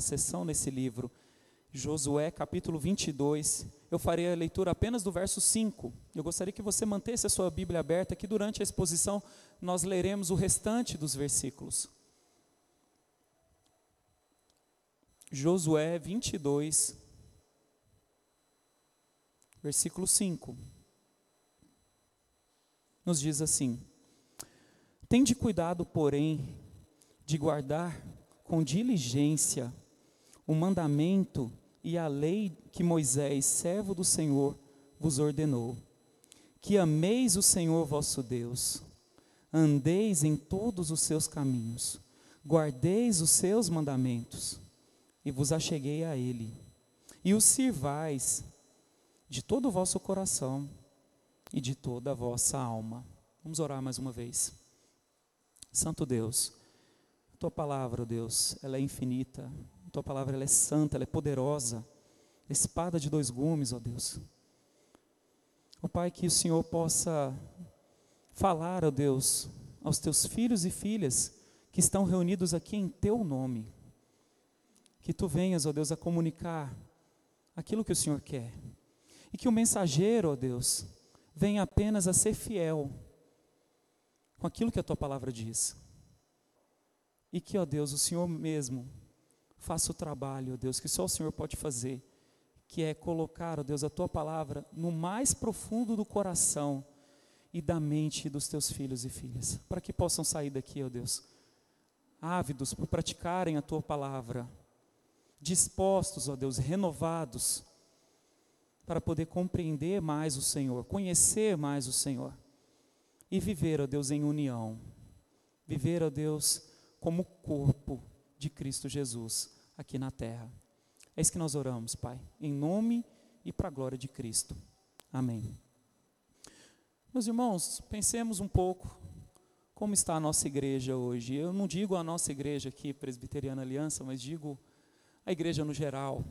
sessão nesse livro, Josué capítulo 22. Eu farei a leitura apenas do verso 5. Eu gostaria que você mantesse a sua Bíblia aberta, que durante a exposição nós leremos o restante dos versículos. Josué 22, versículo 5. Nos diz assim: Tende cuidado, porém, de guardar com diligência o mandamento e a lei que Moisés, servo do Senhor, vos ordenou. Que ameis o Senhor vosso Deus, andeis em todos os seus caminhos, guardeis os seus mandamentos, e vos acheguei a Ele, e o sirvais de todo o vosso coração e de toda a vossa alma. Vamos orar mais uma vez. Santo Deus, tua palavra, Deus, ela é infinita. Tua palavra ela é santa, ela é poderosa. Espada de dois gumes, ó Deus. Ó Pai, que o Senhor possa falar, ó Deus, aos teus filhos e filhas que estão reunidos aqui em teu nome. Que tu venhas, ó Deus, a comunicar aquilo que o Senhor quer. E que o mensageiro, ó Deus, venha apenas a ser fiel com aquilo que a tua palavra diz. E que, ó Deus, o Senhor mesmo faça o trabalho, ó Deus, que só o Senhor pode fazer, que é colocar, ó Deus, a tua palavra no mais profundo do coração e da mente dos teus filhos e filhas, para que possam sair daqui, ó Deus, ávidos por praticarem a tua palavra, dispostos, ó Deus, renovados, para poder compreender mais o Senhor, conhecer mais o Senhor e viver, ó Deus, em união. Viver, ó Deus, como corpo de Cristo Jesus aqui na terra. É isso que nós oramos, Pai, em nome e para a glória de Cristo. Amém. Meus irmãos, pensemos um pouco como está a nossa igreja hoje. Eu não digo a nossa igreja aqui, Presbiteriana Aliança, mas digo a igreja no geral.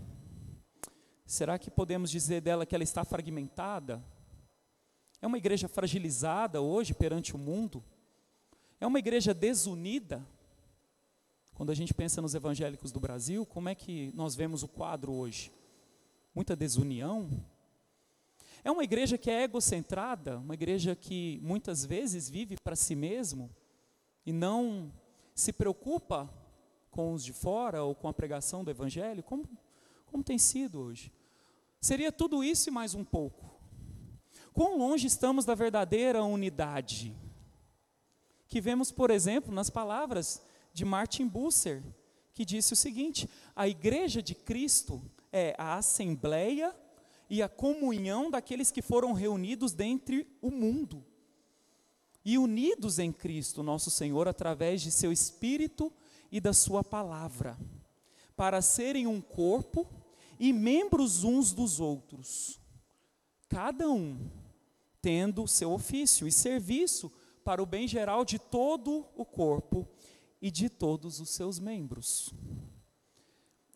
Será que podemos dizer dela que ela está fragmentada? É uma igreja fragilizada hoje perante o mundo? É uma igreja desunida? Quando a gente pensa nos evangélicos do Brasil, como é que nós vemos o quadro hoje? Muita desunião? É uma igreja que é egocentrada, uma igreja que muitas vezes vive para si mesmo e não se preocupa com os de fora ou com a pregação do evangelho, como, como tem sido hoje. Seria tudo isso e mais um pouco. Quão longe estamos da verdadeira unidade? Que vemos, por exemplo, nas palavras de Martin Busser, que disse o seguinte: a igreja de Cristo é a assembleia e a comunhão daqueles que foram reunidos dentre o mundo. E unidos em Cristo, nosso Senhor, através de seu Espírito e da Sua palavra, para serem um corpo e membros uns dos outros, cada um tendo seu ofício e serviço para o bem geral de todo o corpo e de todos os seus membros.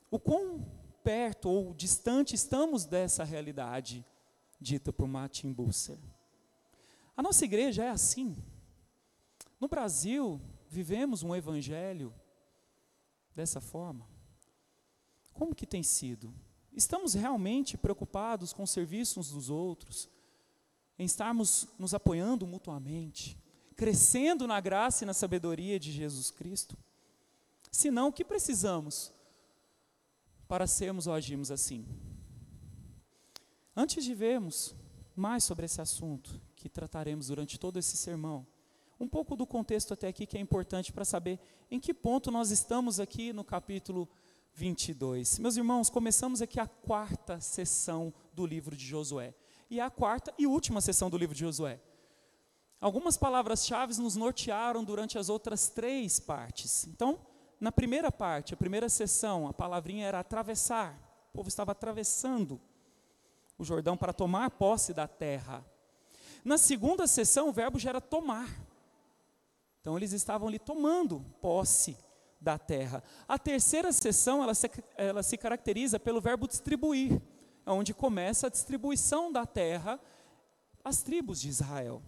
O quão perto ou distante estamos dessa realidade dita por Martin Busser? A nossa igreja é assim. No Brasil, vivemos um evangelho dessa forma. Como que tem sido? Estamos realmente preocupados com o serviço uns dos outros, em estarmos nos apoiando mutuamente? Crescendo na graça e na sabedoria de Jesus Cristo? Senão, o que precisamos para sermos ou agirmos assim? Antes de vermos mais sobre esse assunto, que trataremos durante todo esse sermão, um pouco do contexto até aqui que é importante para saber em que ponto nós estamos aqui no capítulo 22. Meus irmãos, começamos aqui a quarta sessão do livro de Josué. E a quarta e última sessão do livro de Josué. Algumas palavras-chave nos nortearam durante as outras três partes. Então, na primeira parte, a primeira sessão, a palavrinha era atravessar. O povo estava atravessando o Jordão para tomar posse da terra. Na segunda sessão, o verbo já era tomar. Então, eles estavam ali tomando posse da terra. A terceira sessão, ela se, ela se caracteriza pelo verbo distribuir, onde começa a distribuição da terra às tribos de Israel.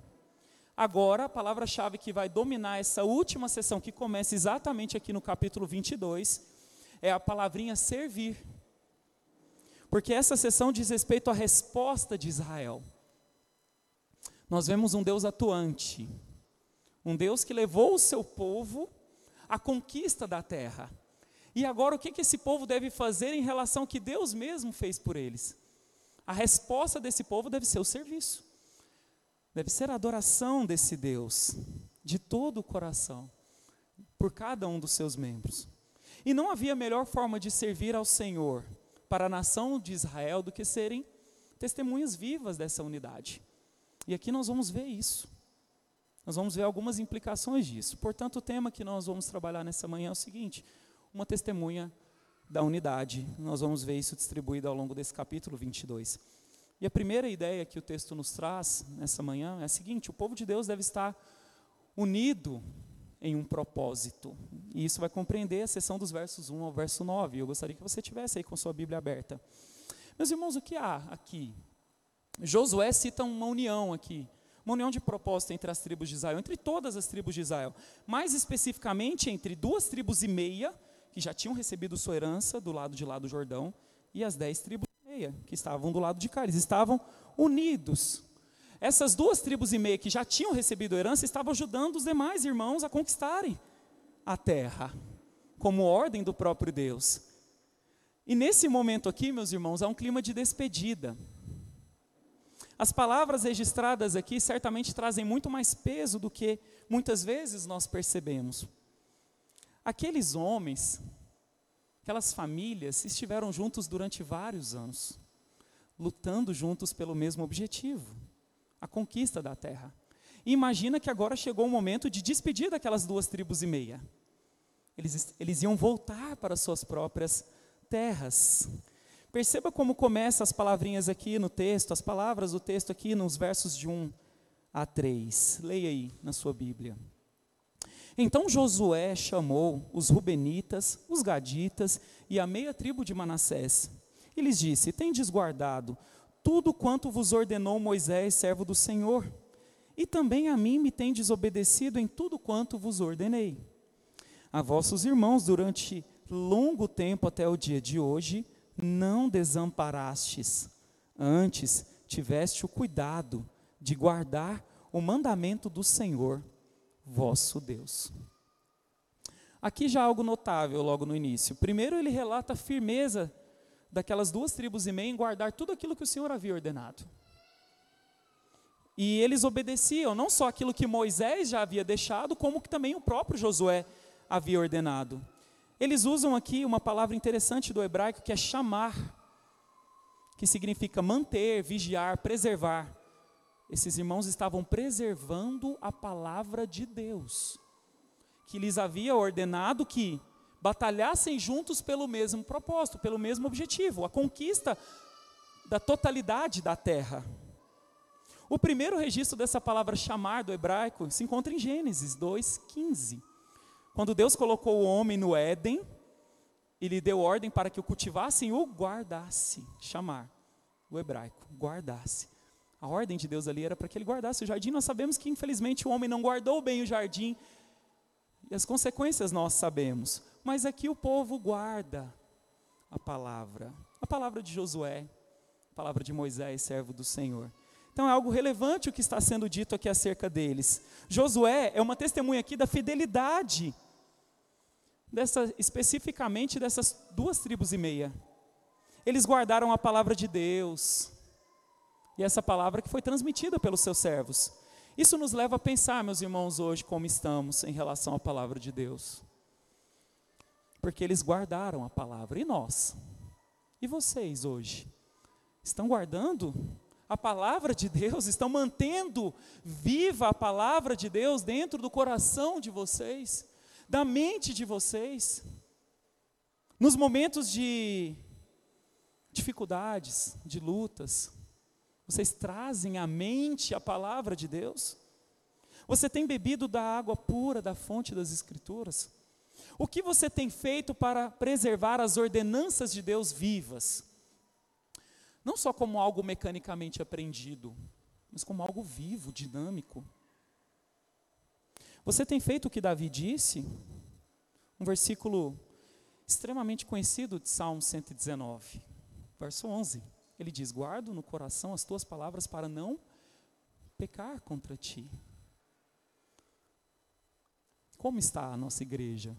Agora, a palavra-chave que vai dominar essa última sessão, que começa exatamente aqui no capítulo 22, é a palavrinha servir. Porque essa sessão diz respeito à resposta de Israel. Nós vemos um Deus atuante, um Deus que levou o seu povo à conquista da terra. E agora o que, que esse povo deve fazer em relação ao que Deus mesmo fez por eles? A resposta desse povo deve ser o serviço, deve ser a adoração desse Deus, de todo o coração, por cada um dos seus membros. E não havia melhor forma de servir ao Senhor para a nação de Israel do que serem testemunhas vivas dessa unidade. E aqui nós vamos ver isso. Nós vamos ver algumas implicações disso. Portanto, o tema que nós vamos trabalhar nessa manhã é o seguinte: uma testemunha da unidade. Nós vamos ver isso distribuído ao longo desse capítulo 22. E a primeira ideia que o texto nos traz nessa manhã é a seguinte: o povo de Deus deve estar unido em um propósito. E isso vai compreender a seção dos versos 1 ao verso 9. Eu gostaria que você tivesse aí com sua Bíblia aberta. Meus irmãos, o que há aqui? Josué cita uma união aqui, uma união de propósito entre as tribos de Israel, entre todas as tribos de Israel, mais especificamente entre duas tribos e meia, que já tinham recebido sua herança do lado de lá do Jordão, e as dez tribos meia, que estavam do lado de cá, eles estavam unidos. Essas duas tribos e meia que já tinham recebido herança estavam ajudando os demais irmãos a conquistarem a terra, como ordem do próprio Deus. E nesse momento aqui, meus irmãos, há um clima de despedida. As palavras registradas aqui certamente trazem muito mais peso do que muitas vezes nós percebemos. Aqueles homens, aquelas famílias estiveram juntos durante vários anos, lutando juntos pelo mesmo objetivo, a conquista da terra. E imagina que agora chegou o momento de despedir daquelas duas tribos e meia. Eles, eles iam voltar para suas próprias terras. Perceba como começa as palavrinhas aqui no texto, as palavras do texto aqui nos versos de 1 a 3. Leia aí na sua Bíblia. Então Josué chamou os Rubenitas, os Gaditas e a meia tribo de Manassés. E lhes disse: Tendes guardado tudo quanto vos ordenou Moisés, servo do Senhor, e também a mim me tendes obedecido em tudo quanto vos ordenei. A vossos irmãos, durante longo tempo até o dia de hoje, não desamparastes, antes tiveste o cuidado de guardar o mandamento do Senhor, vosso Deus. Aqui já algo notável logo no início. Primeiro, ele relata a firmeza daquelas duas tribos e meia em guardar tudo aquilo que o Senhor havia ordenado. E eles obedeciam não só aquilo que Moisés já havia deixado, como que também o próprio Josué havia ordenado. Eles usam aqui uma palavra interessante do hebraico que é chamar, que significa manter, vigiar, preservar. Esses irmãos estavam preservando a palavra de Deus, que lhes havia ordenado que batalhassem juntos pelo mesmo propósito, pelo mesmo objetivo, a conquista da totalidade da terra. O primeiro registro dessa palavra chamar do hebraico se encontra em Gênesis 2:15. Quando Deus colocou o homem no Éden, ele deu ordem para que o cultivassem e o guardasse. Chamar, o hebraico, guardasse. A ordem de Deus ali era para que ele guardasse o jardim. Nós sabemos que, infelizmente, o homem não guardou bem o jardim. E as consequências nós sabemos. Mas aqui o povo guarda a palavra. A palavra de Josué, a palavra de Moisés, servo do Senhor. Então é algo relevante o que está sendo dito aqui acerca deles. Josué é uma testemunha aqui da fidelidade dessa, especificamente dessas duas tribos e meia. Eles guardaram a palavra de Deus, e essa palavra que foi transmitida pelos seus servos. Isso nos leva a pensar, meus irmãos, hoje como estamos em relação à palavra de Deus. Porque eles guardaram a palavra, e nós? E vocês hoje? Estão guardando a palavra de Deus? Estão mantendo viva a palavra de Deus dentro do coração de vocês? da mente de vocês. Nos momentos de dificuldades, de lutas, vocês trazem à mente a palavra de Deus? Você tem bebido da água pura da fonte das Escrituras? O que você tem feito para preservar as ordenanças de Deus vivas? Não só como algo mecanicamente aprendido, mas como algo vivo, dinâmico. Você tem feito o que Davi disse? Um versículo extremamente conhecido de Salmo 119, verso 11. Ele diz: Guardo no coração as tuas palavras para não pecar contra ti. Como está a nossa igreja?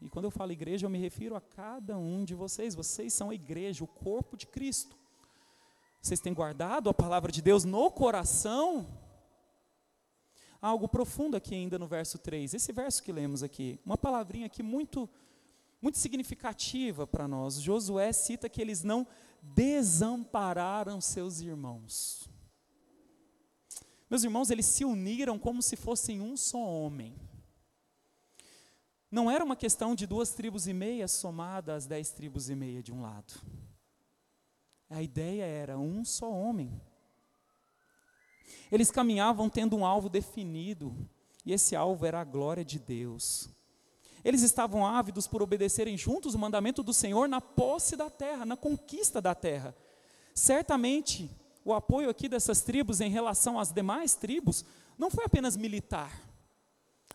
E quando eu falo igreja, eu me refiro a cada um de vocês. Vocês são a igreja, o corpo de Cristo. Vocês têm guardado a palavra de Deus no coração? Há algo profundo aqui ainda no verso 3. Esse verso que lemos aqui, uma palavrinha aqui muito muito significativa para nós. Josué cita que eles não desampararam seus irmãos. Meus irmãos, eles se uniram como se fossem um só homem. Não era uma questão de duas tribos e meia somadas às dez tribos e meia de um lado. A ideia era um só homem. Eles caminhavam tendo um alvo definido, e esse alvo era a glória de Deus. Eles estavam ávidos por obedecerem juntos o mandamento do Senhor na posse da terra, na conquista da terra. Certamente, o apoio aqui dessas tribos em relação às demais tribos não foi apenas militar.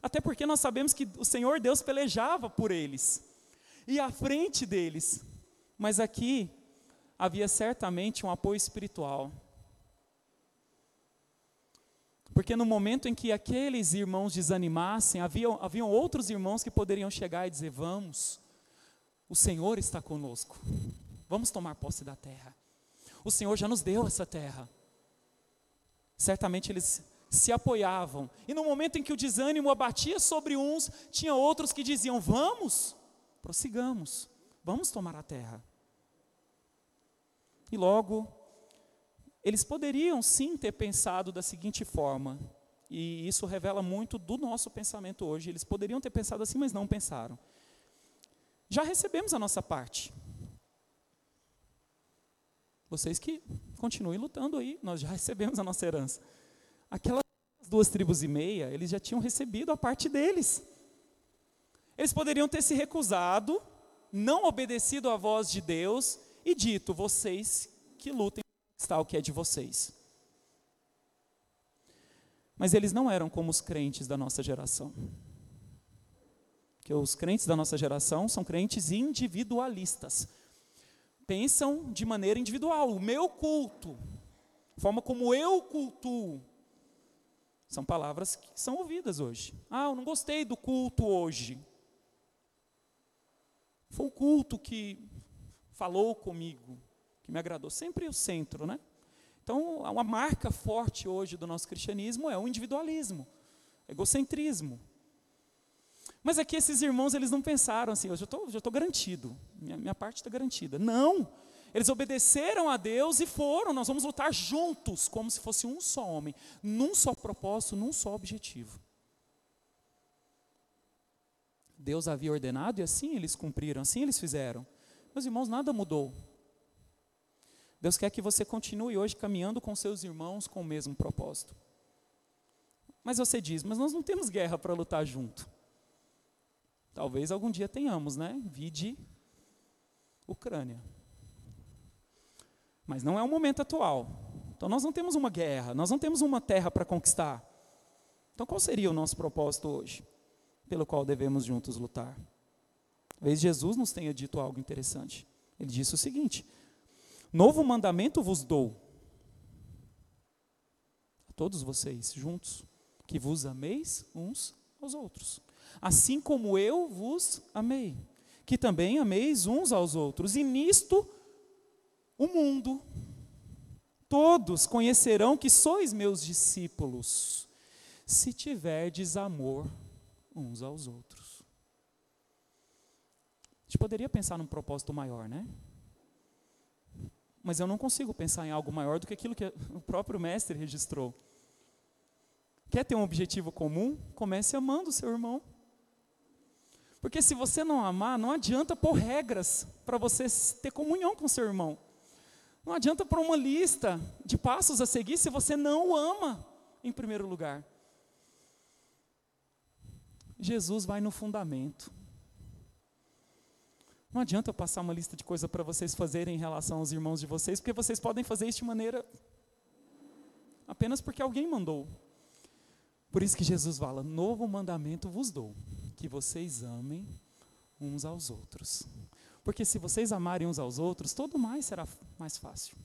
Até porque nós sabemos que o Senhor Deus pelejava por eles e à frente deles. Mas aqui havia certamente um apoio espiritual. Porque no momento em que aqueles irmãos desanimassem, haviam, haviam outros irmãos que poderiam chegar e dizer: Vamos, o Senhor está conosco, vamos tomar posse da terra. O Senhor já nos deu essa terra. Certamente eles se apoiavam, e no momento em que o desânimo abatia sobre uns, tinha outros que diziam: Vamos, prossigamos, vamos tomar a terra. E logo eles poderiam sim ter pensado da seguinte forma, e isso revela muito do nosso pensamento hoje. Eles poderiam ter pensado assim, mas não pensaram. Já recebemos a nossa parte. Vocês que continuem lutando aí, nós já recebemos a nossa herança. Aquelas duas tribos e meia, eles já tinham recebido a parte deles. Eles poderiam ter se recusado, não obedecido à voz de Deus e dito: vocês que lutem está o que é de vocês. Mas eles não eram como os crentes da nossa geração. Que os crentes da nossa geração são crentes individualistas. Pensam de maneira individual, o meu culto, a forma como eu cultuo. São palavras que são ouvidas hoje. Ah, eu não gostei do culto hoje. Foi o culto que falou comigo que me agradou. Sempre o centro, né? Então, uma marca forte hoje do nosso cristianismo é o individualismo, egocentrismo. Mas aqui esses irmãos, eles não pensaram assim, eu já estou já garantido, minha, minha parte está garantida. Não! Eles obedeceram a Deus e foram, nós vamos lutar juntos, como se fosse um só homem, num só propósito, num só objetivo. Deus havia ordenado e assim eles cumpriram, assim eles fizeram. Meus irmãos, nada mudou. Deus quer que você continue hoje caminhando com seus irmãos com o mesmo propósito. Mas você diz, mas nós não temos guerra para lutar junto. Talvez algum dia tenhamos, né? Vide Ucrânia. Mas não é o momento atual. Então nós não temos uma guerra, nós não temos uma terra para conquistar. Então qual seria o nosso propósito hoje, pelo qual devemos juntos lutar? Talvez Jesus nos tenha dito algo interessante. Ele disse o seguinte: Novo mandamento vos dou. A todos vocês juntos, que vos ameis uns aos outros. Assim como eu vos amei, que também ameis uns aos outros. E nisto o mundo, todos conhecerão que sois meus discípulos, se tiverdes amor uns aos outros. A gente poderia pensar num propósito maior, né? Mas eu não consigo pensar em algo maior do que aquilo que o próprio mestre registrou. Quer ter um objetivo comum? Comece amando o seu irmão. Porque se você não amar, não adianta pôr regras para você ter comunhão com seu irmão. Não adianta pôr uma lista de passos a seguir se você não o ama, em primeiro lugar. Jesus vai no fundamento. Não adianta eu passar uma lista de coisas para vocês fazerem em relação aos irmãos de vocês, porque vocês podem fazer isso de maneira apenas porque alguém mandou. Por isso que Jesus fala: Novo mandamento vos dou, que vocês amem uns aos outros. Porque se vocês amarem uns aos outros, todo mais será mais fácil.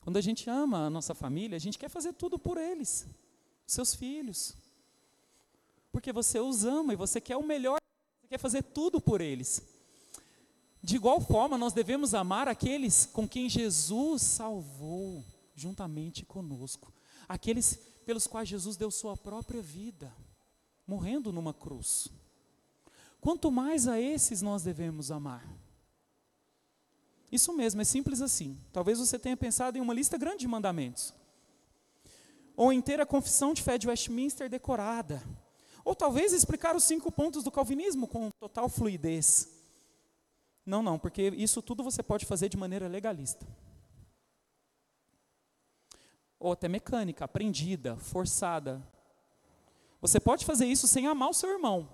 Quando a gente ama a nossa família, a gente quer fazer tudo por eles, seus filhos. Porque você os ama e você quer o melhor, quer fazer tudo por eles. De igual forma, nós devemos amar aqueles com quem Jesus salvou juntamente conosco, aqueles pelos quais Jesus deu sua própria vida, morrendo numa cruz. Quanto mais a esses nós devemos amar. Isso mesmo, é simples assim. Talvez você tenha pensado em uma lista grande de mandamentos. Ou em ter a confissão de fé de Westminster decorada. Ou talvez explicar os cinco pontos do calvinismo com total fluidez. Não, não, porque isso tudo você pode fazer de maneira legalista. Ou até mecânica, aprendida, forçada. Você pode fazer isso sem amar o seu irmão.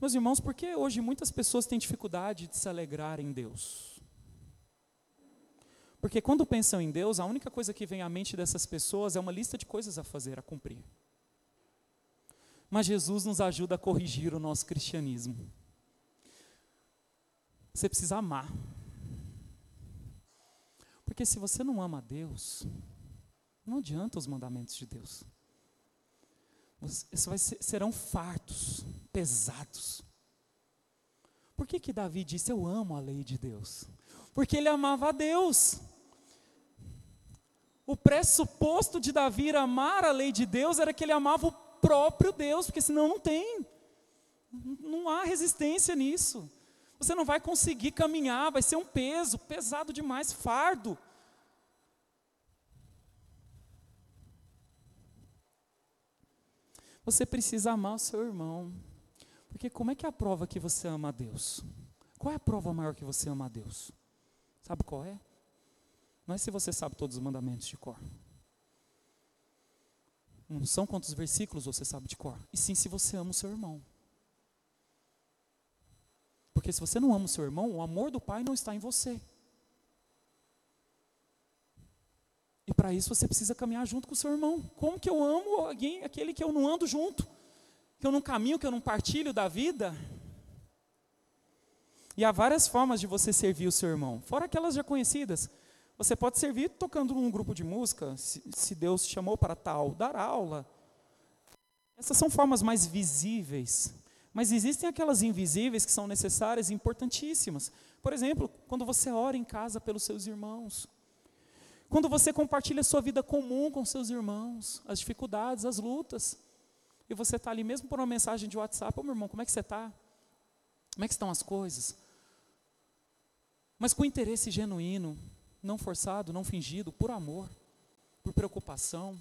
Meus irmãos, por que hoje muitas pessoas têm dificuldade de se alegrar em Deus? Porque quando pensam em Deus, a única coisa que vem à mente dessas pessoas é uma lista de coisas a fazer, a cumprir. Mas Jesus nos ajuda a corrigir o nosso cristianismo. Você precisa amar. Porque se você não ama a Deus, não adianta os mandamentos de Deus. Ser, serão fartos, pesados. Por que, que Davi disse: Eu amo a lei de Deus? Porque ele amava a Deus. O pressuposto de Davi amar a lei de Deus era que ele amava o próprio Deus, porque senão não tem. Não há resistência nisso. Você não vai conseguir caminhar, vai ser um peso, pesado demais, fardo. Você precisa amar o seu irmão. Porque como é que é a prova que você ama a Deus? Qual é a prova maior que você ama a Deus? Sabe qual é? Não é se você sabe todos os mandamentos de cor. Não são quantos versículos você sabe de cor. E sim se você ama o seu irmão. Porque se você não ama o seu irmão, o amor do Pai não está em você. E para isso você precisa caminhar junto com o seu irmão. Como que eu amo alguém, aquele que eu não ando junto? Que eu não caminho, que eu não partilho da vida? E há várias formas de você servir o seu irmão, fora aquelas já conhecidas. Você pode servir tocando num grupo de música, se, Deus te chamou para tal, dar aula. Essas são formas mais visíveis. Mas existem aquelas invisíveis que são necessárias e importantíssimas. Por exemplo, quando você ora em casa pelos seus irmãos. Quando você compartilha sua vida comum com seus irmãos, as dificuldades, as lutas, e você está ali mesmo por uma mensagem de WhatsApp, ô meu irmão, como é que você está? Como é que estão as coisas? Mas com interesse genuíno, não forçado, não fingido, por amor, por preocupação.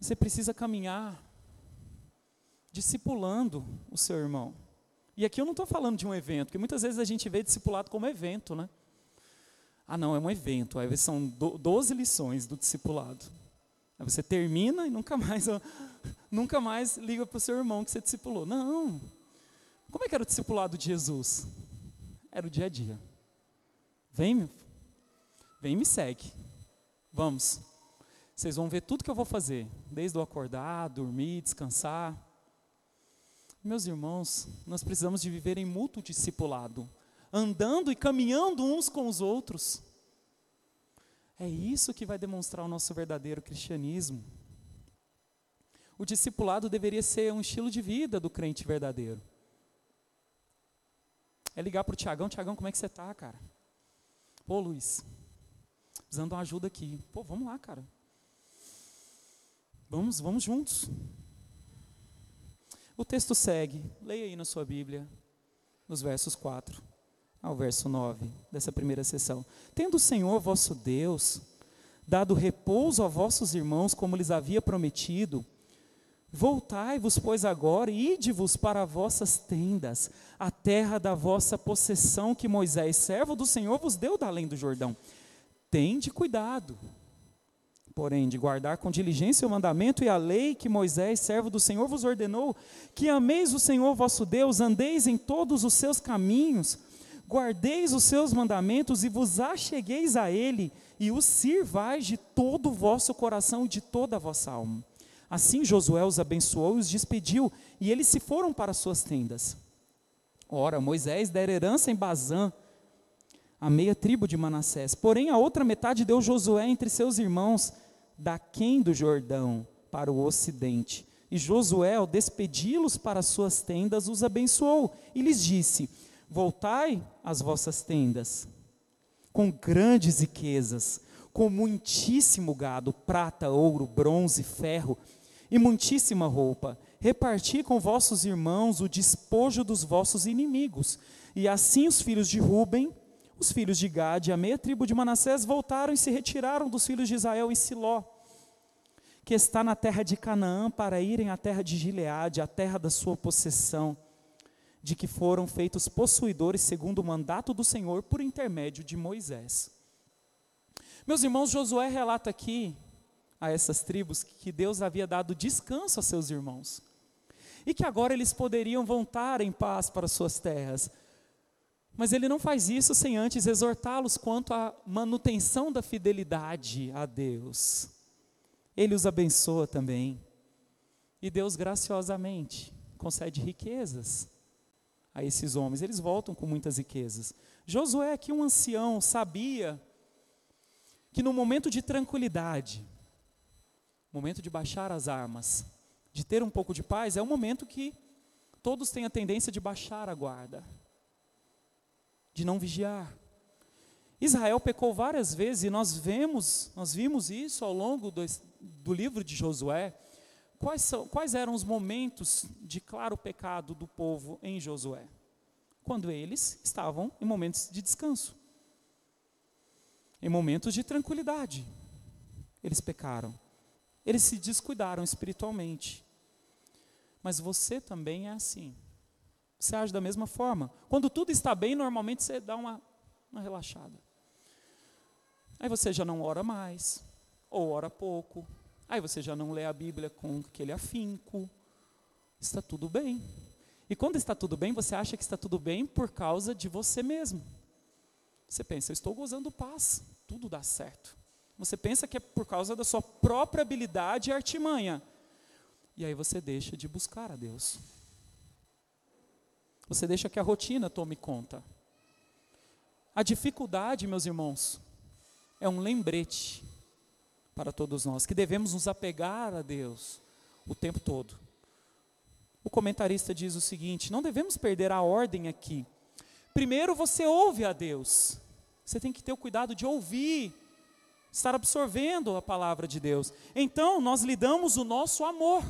Você precisa caminhar discipulando o seu irmão. E aqui eu não estou falando de um evento, porque muitas vezes a gente vê discipulado como evento, né? Ah, não, é um evento. Aí são 12 lições do discipulado. Aí você termina e nunca mais, nunca mais liga para o seu irmão que você discipulou. Não. Como é que era o discipulado de Jesus? Era o dia a dia. Vem, vem e me segue. Vamos. Vocês vão ver tudo que eu vou fazer, desde o acordar, dormir, descansar. Meus irmãos, nós precisamos de viver em mútuo discipulado, andando e caminhando uns com os outros. É isso que vai demonstrar o nosso verdadeiro cristianismo. O discipulado deveria ser um estilo de vida do crente verdadeiro. É ligar para o Tiagão, Tiagão, como é que você está, cara? Pô, Luiz, precisando de uma ajuda aqui. Pô, vamos lá, cara. Vamos, vamos juntos. O texto segue, leia aí na sua Bíblia, nos versos 4 ao verso 9 dessa primeira sessão. Tendo o Senhor vosso Deus dado repouso a vossos irmãos, como lhes havia prometido, voltai-vos, pois, agora e ide-vos para vossas tendas, a terra da vossa possessão que Moisés, servo do Senhor, vos deu da além do Jordão. Tende cuidado porém, de guardar com diligência o mandamento e a lei que Moisés, servo do Senhor, vos ordenou, que ameis o Senhor vosso Deus, andeis em todos os seus caminhos, guardeis os seus mandamentos e vos achegueis a ele, e os sirvais de todo o vosso coração e de toda a vossa alma. Assim Josué os abençoou e os despediu, e eles se foram para suas tendas. Ora, Moisés dera herança em Bazã, a meia tribo de Manassés. Porém, a outra metade deu Josué entre seus irmãos, daquém do Jordão, para o ocidente. E Josué, ao despedi-los para suas tendas, os abençoou e lhes disse: Voltai às vossas tendas, com grandes riquezas, com muitíssimo gado, prata, ouro, bronze, ferro e muitíssima roupa. Reparti com vossos irmãos o despojo dos vossos inimigos. E assim os filhos de Ruben, os filhos de Gade e a meia tribo de Manassés voltaram e se retiraram dos filhos de Israel em Siló que está na terra de Canaã, para irem à terra de Gileade, a terra da sua possessão, de que foram feitos possuidores segundo o mandato do Senhor por intermédio de Moisés. Meus irmãos, Josué relata aqui a essas tribos que Deus havia dado descanso a seus irmãos e que agora eles poderiam voltar em paz para suas terras. Mas ele não faz isso sem antes exortá-los quanto à manutenção da fidelidade a Deus. Ele os abençoa também. E Deus graciosamente concede riquezas a esses homens. Eles voltam com muitas riquezas. Josué, aqui um ancião, sabia que no momento de tranquilidade, momento de baixar as armas, de ter um pouco de paz, é um momento que todos têm a tendência de baixar a guarda, de não vigiar. Israel pecou várias vezes e nós vemos, nós vimos isso ao longo do, do livro de Josué, quais, são, quais eram os momentos de claro pecado do povo em Josué? Quando eles estavam em momentos de descanso, em momentos de tranquilidade, eles pecaram, eles se descuidaram espiritualmente. Mas você também é assim. Você age da mesma forma. Quando tudo está bem, normalmente você dá uma, uma relaxada. Aí você já não ora mais, ou ora pouco, Aí você já não lê a Bíblia com aquele afinco. Está tudo bem. E quando está tudo bem, você acha que está tudo bem por causa de você mesmo. Você pensa, eu estou gozando paz, tudo dá certo. Você pensa que é por causa da sua própria habilidade e artimanha. E aí você deixa de buscar a Deus. Você deixa que a rotina tome conta. A dificuldade, meus irmãos, é um lembrete para todos nós, que devemos nos apegar a Deus o tempo todo. O comentarista diz o seguinte: não devemos perder a ordem aqui. Primeiro você ouve a Deus, você tem que ter o cuidado de ouvir, estar absorvendo a palavra de Deus. Então nós lhe damos o nosso amor.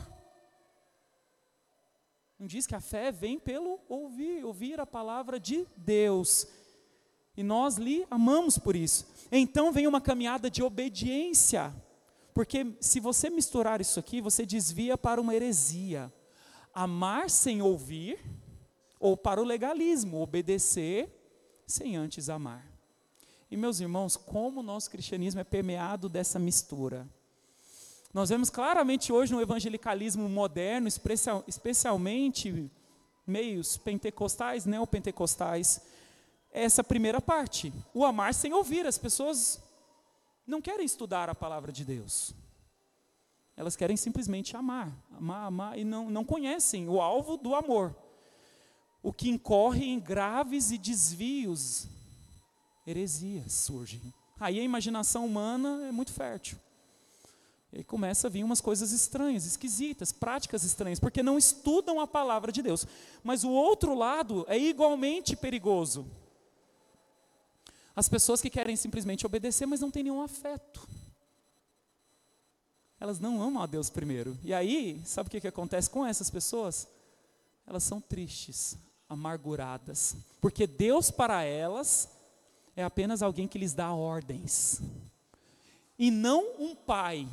Não diz que a fé vem pelo ouvir, ouvir a palavra de Deus. E nós lhe amamos por isso. Então vem uma caminhada de obediência. Porque se você misturar isso aqui, você desvia para uma heresia. Amar sem ouvir, ou para o legalismo, obedecer sem antes amar. E meus irmãos, como o nosso cristianismo é permeado dessa mistura. Nós vemos claramente hoje no evangelicalismo moderno, especialmente meios pentecostais, neopentecostais, essa primeira parte, o amar sem ouvir. As pessoas não querem estudar a palavra de Deus. Elas querem simplesmente amar, amar, amar, e não, não conhecem o alvo do amor. O que incorre em graves e desvios, heresias surgem. Aí a imaginação humana é muito fértil. E começa a vir umas coisas estranhas, esquisitas, práticas estranhas, porque não estudam a palavra de Deus. Mas o outro lado é igualmente perigoso. As pessoas que querem simplesmente obedecer, mas não têm nenhum afeto. Elas não amam a Deus primeiro. E aí, sabe o que, que acontece com essas pessoas? Elas são tristes, amarguradas. Porque Deus para elas é apenas alguém que lhes dá ordens. E não um pai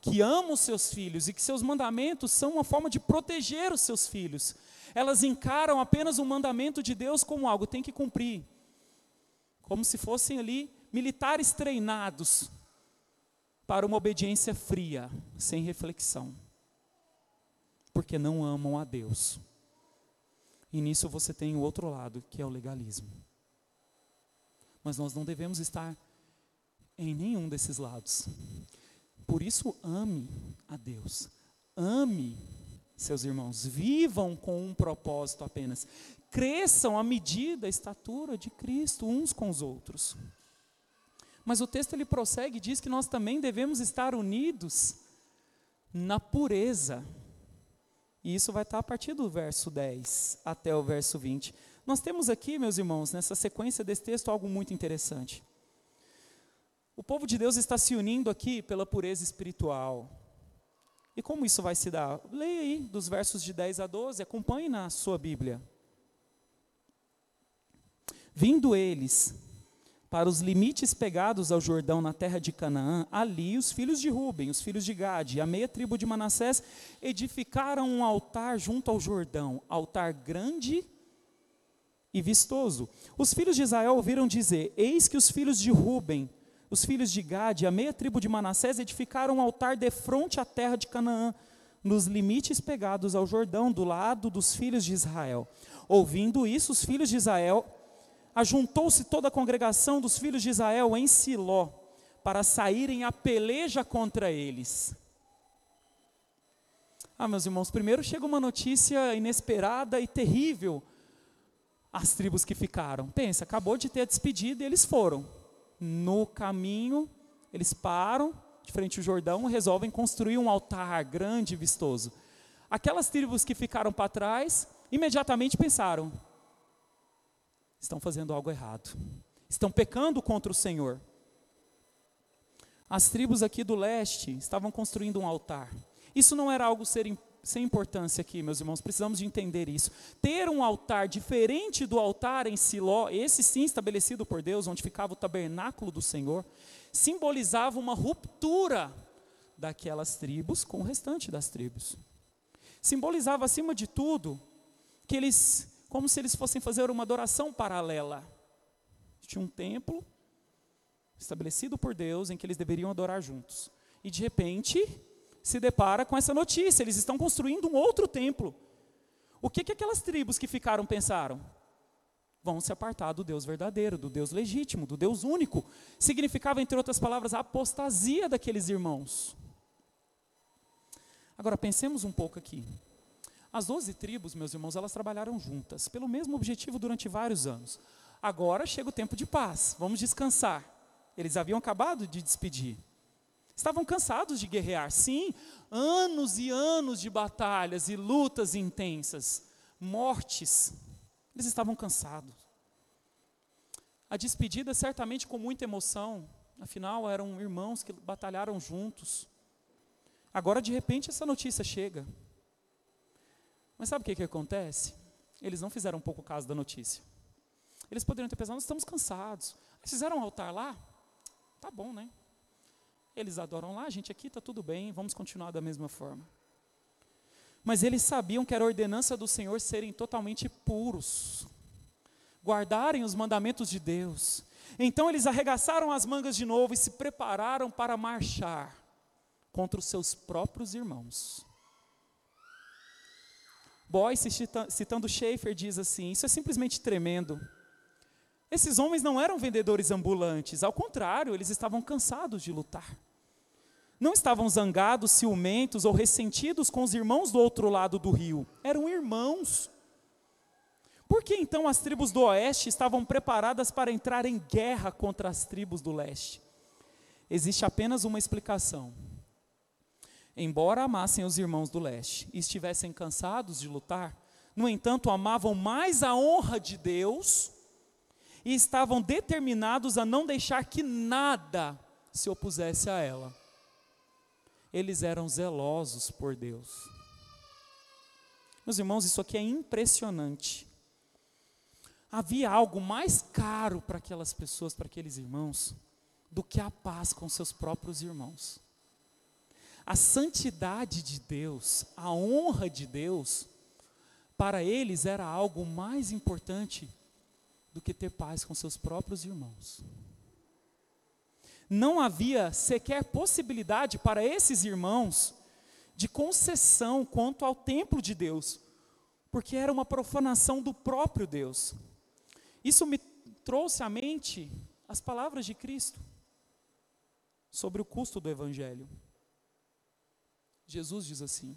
que ama os seus filhos e que seus mandamentos são uma forma de proteger os seus filhos. Elas encaram apenas o mandamento de Deus como algo tem que cumprir como se fossem ali militares treinados para uma obediência fria, sem reflexão, porque não amam a Deus. E nisso você tem o outro lado, que é o legalismo. Mas nós não devemos estar em nenhum desses lados. Por isso, ame a Deus, ame seus irmãos, vivam com um propósito apenas, cresçam à medida, a estatura de Cristo uns com os outros. Mas o texto ele prossegue e diz que nós também devemos estar unidos na pureza. E isso vai estar a partir do verso 10 até o verso 20. Nós temos aqui, meus irmãos, nessa sequência desse texto, algo muito interessante. O povo de Deus está se unindo aqui pela pureza espiritual. E como isso vai se dar? Leia aí, dos versos de 10 a 12, acompanhe na sua Bíblia. Vindo eles para os limites pegados ao Jordão na terra de Canaã, ali os filhos de Ruben, os filhos de Gade, a meia tribo de Manassés, edificaram um altar junto ao Jordão, altar grande e vistoso. Os filhos de Israel ouviram dizer: Eis que os filhos de Ruben, os filhos de Gade, a meia tribo de Manassés, edificaram um altar de frente à terra de Canaã, nos limites pegados ao Jordão, do lado dos filhos de Israel. Ouvindo isso, os filhos de Israel ajuntou-se toda a congregação dos filhos de Israel em Siló, para saírem a peleja contra eles. Ah, meus irmãos, primeiro chega uma notícia inesperada e terrível às tribos que ficaram. Pensa, acabou de ter a despedida e eles foram. No caminho, eles param de frente ao Jordão resolvem construir um altar grande e vistoso. Aquelas tribos que ficaram para trás, imediatamente pensaram: estão fazendo algo errado. Estão pecando contra o Senhor. As tribos aqui do leste estavam construindo um altar. Isso não era algo ser, sem importância aqui, meus irmãos, precisamos de entender isso. Ter um altar diferente do altar em Siló, esse sim estabelecido por Deus, onde ficava o tabernáculo do Senhor, simbolizava uma ruptura daquelas tribos com o restante das tribos. Simbolizava, acima de tudo, que eles como se eles fossem fazer uma adoração paralela. Tinha um templo estabelecido por Deus em que eles deveriam adorar juntos. E de repente se depara com essa notícia: eles estão construindo um outro templo. O que, que aquelas tribos que ficaram pensaram? Vão se apartar do Deus verdadeiro, do Deus legítimo, do Deus único. Significava, entre outras palavras, a apostasia daqueles irmãos. Agora pensemos um pouco aqui. As doze tribos, meus irmãos, elas trabalharam juntas, pelo mesmo objetivo durante vários anos. Agora chega o tempo de paz, vamos descansar. Eles haviam acabado de despedir. Estavam cansados de guerrear, sim, anos e anos de batalhas e lutas intensas, mortes. Eles estavam cansados. A despedida certamente com muita emoção, afinal eram irmãos que batalharam juntos. Agora de repente essa notícia chega. Mas sabe o que, que acontece? Eles não fizeram um pouco caso da notícia. Eles poderiam ter pensado, nós estamos cansados. Eles fizeram um altar lá? Tá bom, né? Eles adoram lá, a gente aqui está tudo bem, vamos continuar da mesma forma. Mas eles sabiam que era ordenança do Senhor serem totalmente puros, guardarem os mandamentos de Deus. Então eles arregaçaram as mangas de novo e se prepararam para marchar contra os seus próprios irmãos. Boyce, citando Schaefer, diz assim: Isso é simplesmente tremendo. Esses homens não eram vendedores ambulantes, ao contrário, eles estavam cansados de lutar. Não estavam zangados, ciumentos ou ressentidos com os irmãos do outro lado do rio, eram irmãos. Por que então as tribos do oeste estavam preparadas para entrar em guerra contra as tribos do leste? Existe apenas uma explicação embora amassem os irmãos do leste e estivessem cansados de lutar, no entanto, amavam mais a honra de Deus e estavam determinados a não deixar que nada se opusesse a ela. Eles eram zelosos por Deus. Meus irmãos, isso aqui é impressionante. Havia algo mais caro para aquelas pessoas, para aqueles irmãos, do que a paz com seus próprios irmãos. A santidade de Deus, a honra de Deus, para eles era algo mais importante do que ter paz com seus próprios irmãos. Não havia sequer possibilidade para esses irmãos de concessão quanto ao templo de Deus, porque era uma profanação do próprio Deus. Isso me trouxe à mente as palavras de Cristo sobre o custo do Evangelho. Jesus diz assim: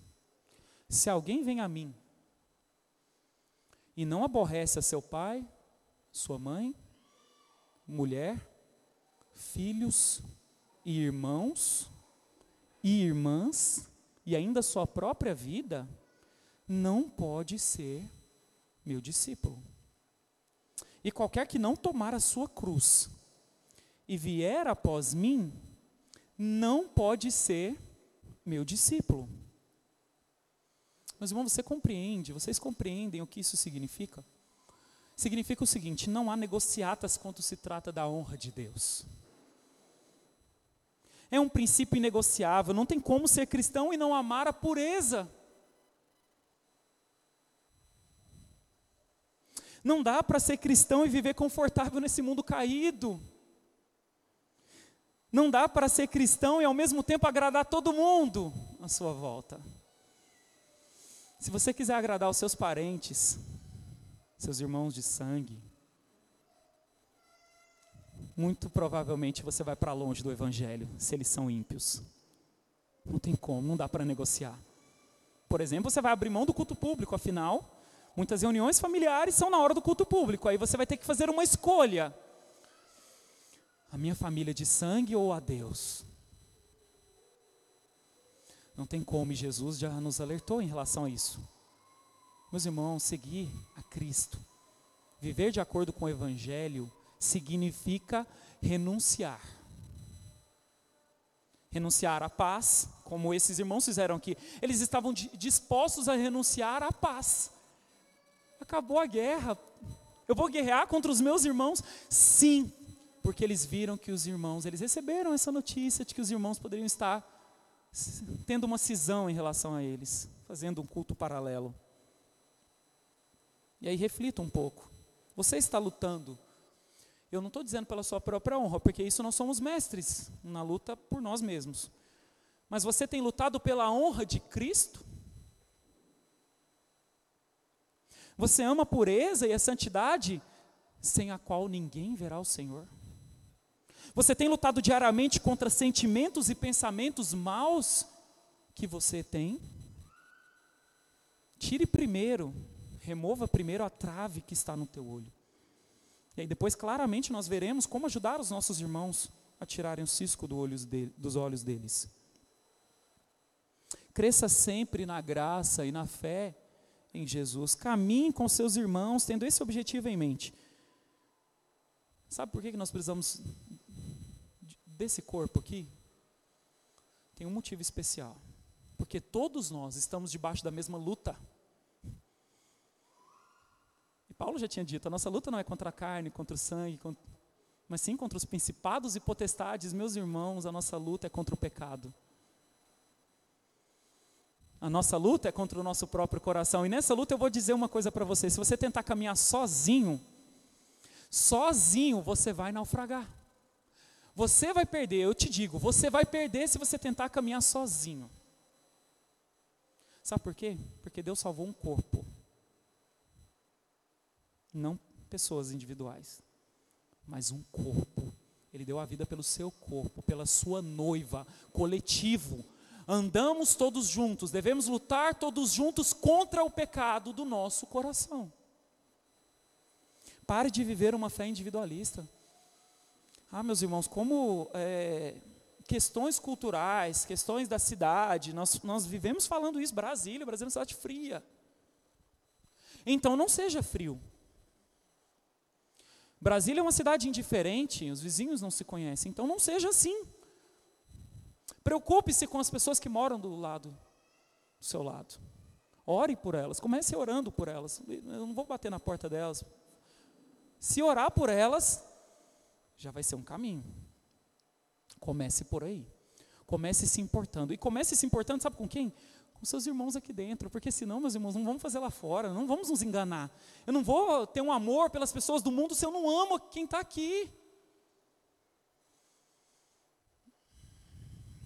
Se alguém vem a mim e não aborrece a seu pai, sua mãe, mulher, filhos e irmãos e irmãs, e ainda sua própria vida, não pode ser meu discípulo. E qualquer que não tomar a sua cruz e vier após mim, não pode ser meu discípulo. Mas, irmão, você compreende, vocês compreendem o que isso significa? Significa o seguinte: não há negociatas quando se trata da honra de Deus. É um princípio inegociável, não tem como ser cristão e não amar a pureza. Não dá para ser cristão e viver confortável nesse mundo caído. Não dá para ser cristão e ao mesmo tempo agradar todo mundo à sua volta. Se você quiser agradar os seus parentes, seus irmãos de sangue, muito provavelmente você vai para longe do Evangelho, se eles são ímpios. Não tem como, não dá para negociar. Por exemplo, você vai abrir mão do culto público, afinal, Muitas reuniões familiares são na hora do culto público, aí você vai ter que fazer uma escolha. A minha família de sangue ou a Deus? Não tem como, e Jesus já nos alertou em relação a isso. Meus irmãos, seguir a Cristo, viver de acordo com o Evangelho, significa renunciar. Renunciar à paz, como esses irmãos fizeram aqui. Eles estavam dispostos a renunciar à paz acabou a guerra. Eu vou guerrear contra os meus irmãos? Sim, porque eles viram que os irmãos, eles receberam essa notícia de que os irmãos poderiam estar tendo uma cisão em relação a eles, fazendo um culto paralelo. E aí reflita um pouco. Você está lutando. Eu não estou dizendo pela sua própria honra, porque isso nós somos mestres na luta por nós mesmos. Mas você tem lutado pela honra de Cristo? Você ama a pureza e a santidade, sem a qual ninguém verá o Senhor. Você tem lutado diariamente contra sentimentos e pensamentos maus que você tem? Tire primeiro, remova primeiro a trave que está no teu olho. E aí depois claramente nós veremos como ajudar os nossos irmãos a tirarem o cisco do olhos dos olhos deles. Cresça sempre na graça e na fé em Jesus. Caminhe com seus irmãos, tendo esse objetivo em mente. Sabe por que nós precisamos desse corpo aqui? Tem um motivo especial. Porque todos nós estamos debaixo da mesma luta. Paulo já tinha dito: a nossa luta não é contra a carne, contra o sangue, contra, mas sim contra os principados e potestades. Meus irmãos, a nossa luta é contra o pecado. A nossa luta é contra o nosso próprio coração. E nessa luta eu vou dizer uma coisa para você: se você tentar caminhar sozinho, sozinho você vai naufragar. Você vai perder, eu te digo, você vai perder se você tentar caminhar sozinho. Sabe por quê? Porque Deus salvou um corpo, não pessoas individuais, mas um corpo. Ele deu a vida pelo seu corpo, pela sua noiva, coletivo andamos todos juntos, devemos lutar todos juntos contra o pecado do nosso coração. Pare de viver uma fé individualista. Ah, meus irmãos, como é, questões culturais, questões da cidade, nós, nós vivemos falando isso, Brasília, Brasília é uma cidade fria. Então não seja frio. Brasília é uma cidade indiferente, os vizinhos não se conhecem, então não seja assim. Preocupe-se com as pessoas que moram do lado, do seu lado. Ore por elas, comece orando por elas. Eu não vou bater na porta delas. Se orar por elas, já vai ser um caminho. Comece por aí. Comece se importando. E comece se importando, sabe com quem? Com seus irmãos aqui dentro. Porque senão, meus irmãos, não vamos fazer lá fora, não vamos nos enganar. Eu não vou ter um amor pelas pessoas do mundo se eu não amo quem está aqui.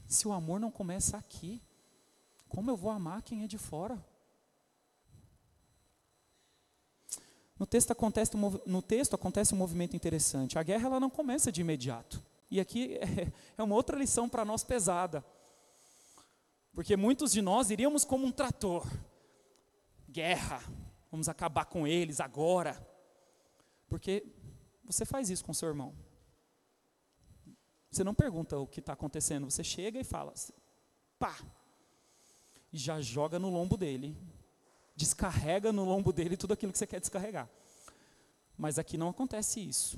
Se o amor não começa aqui, como eu vou amar quem é de fora? No texto, acontece, no texto acontece um movimento interessante. A guerra ela não começa de imediato. E aqui é, é uma outra lição para nós pesada. Porque muitos de nós iríamos como um trator. Guerra, vamos acabar com eles agora. Porque você faz isso com seu irmão. Você não pergunta o que está acontecendo, você chega e fala, pá, e já joga no lombo dele, descarrega no lombo dele tudo aquilo que você quer descarregar. Mas aqui não acontece isso.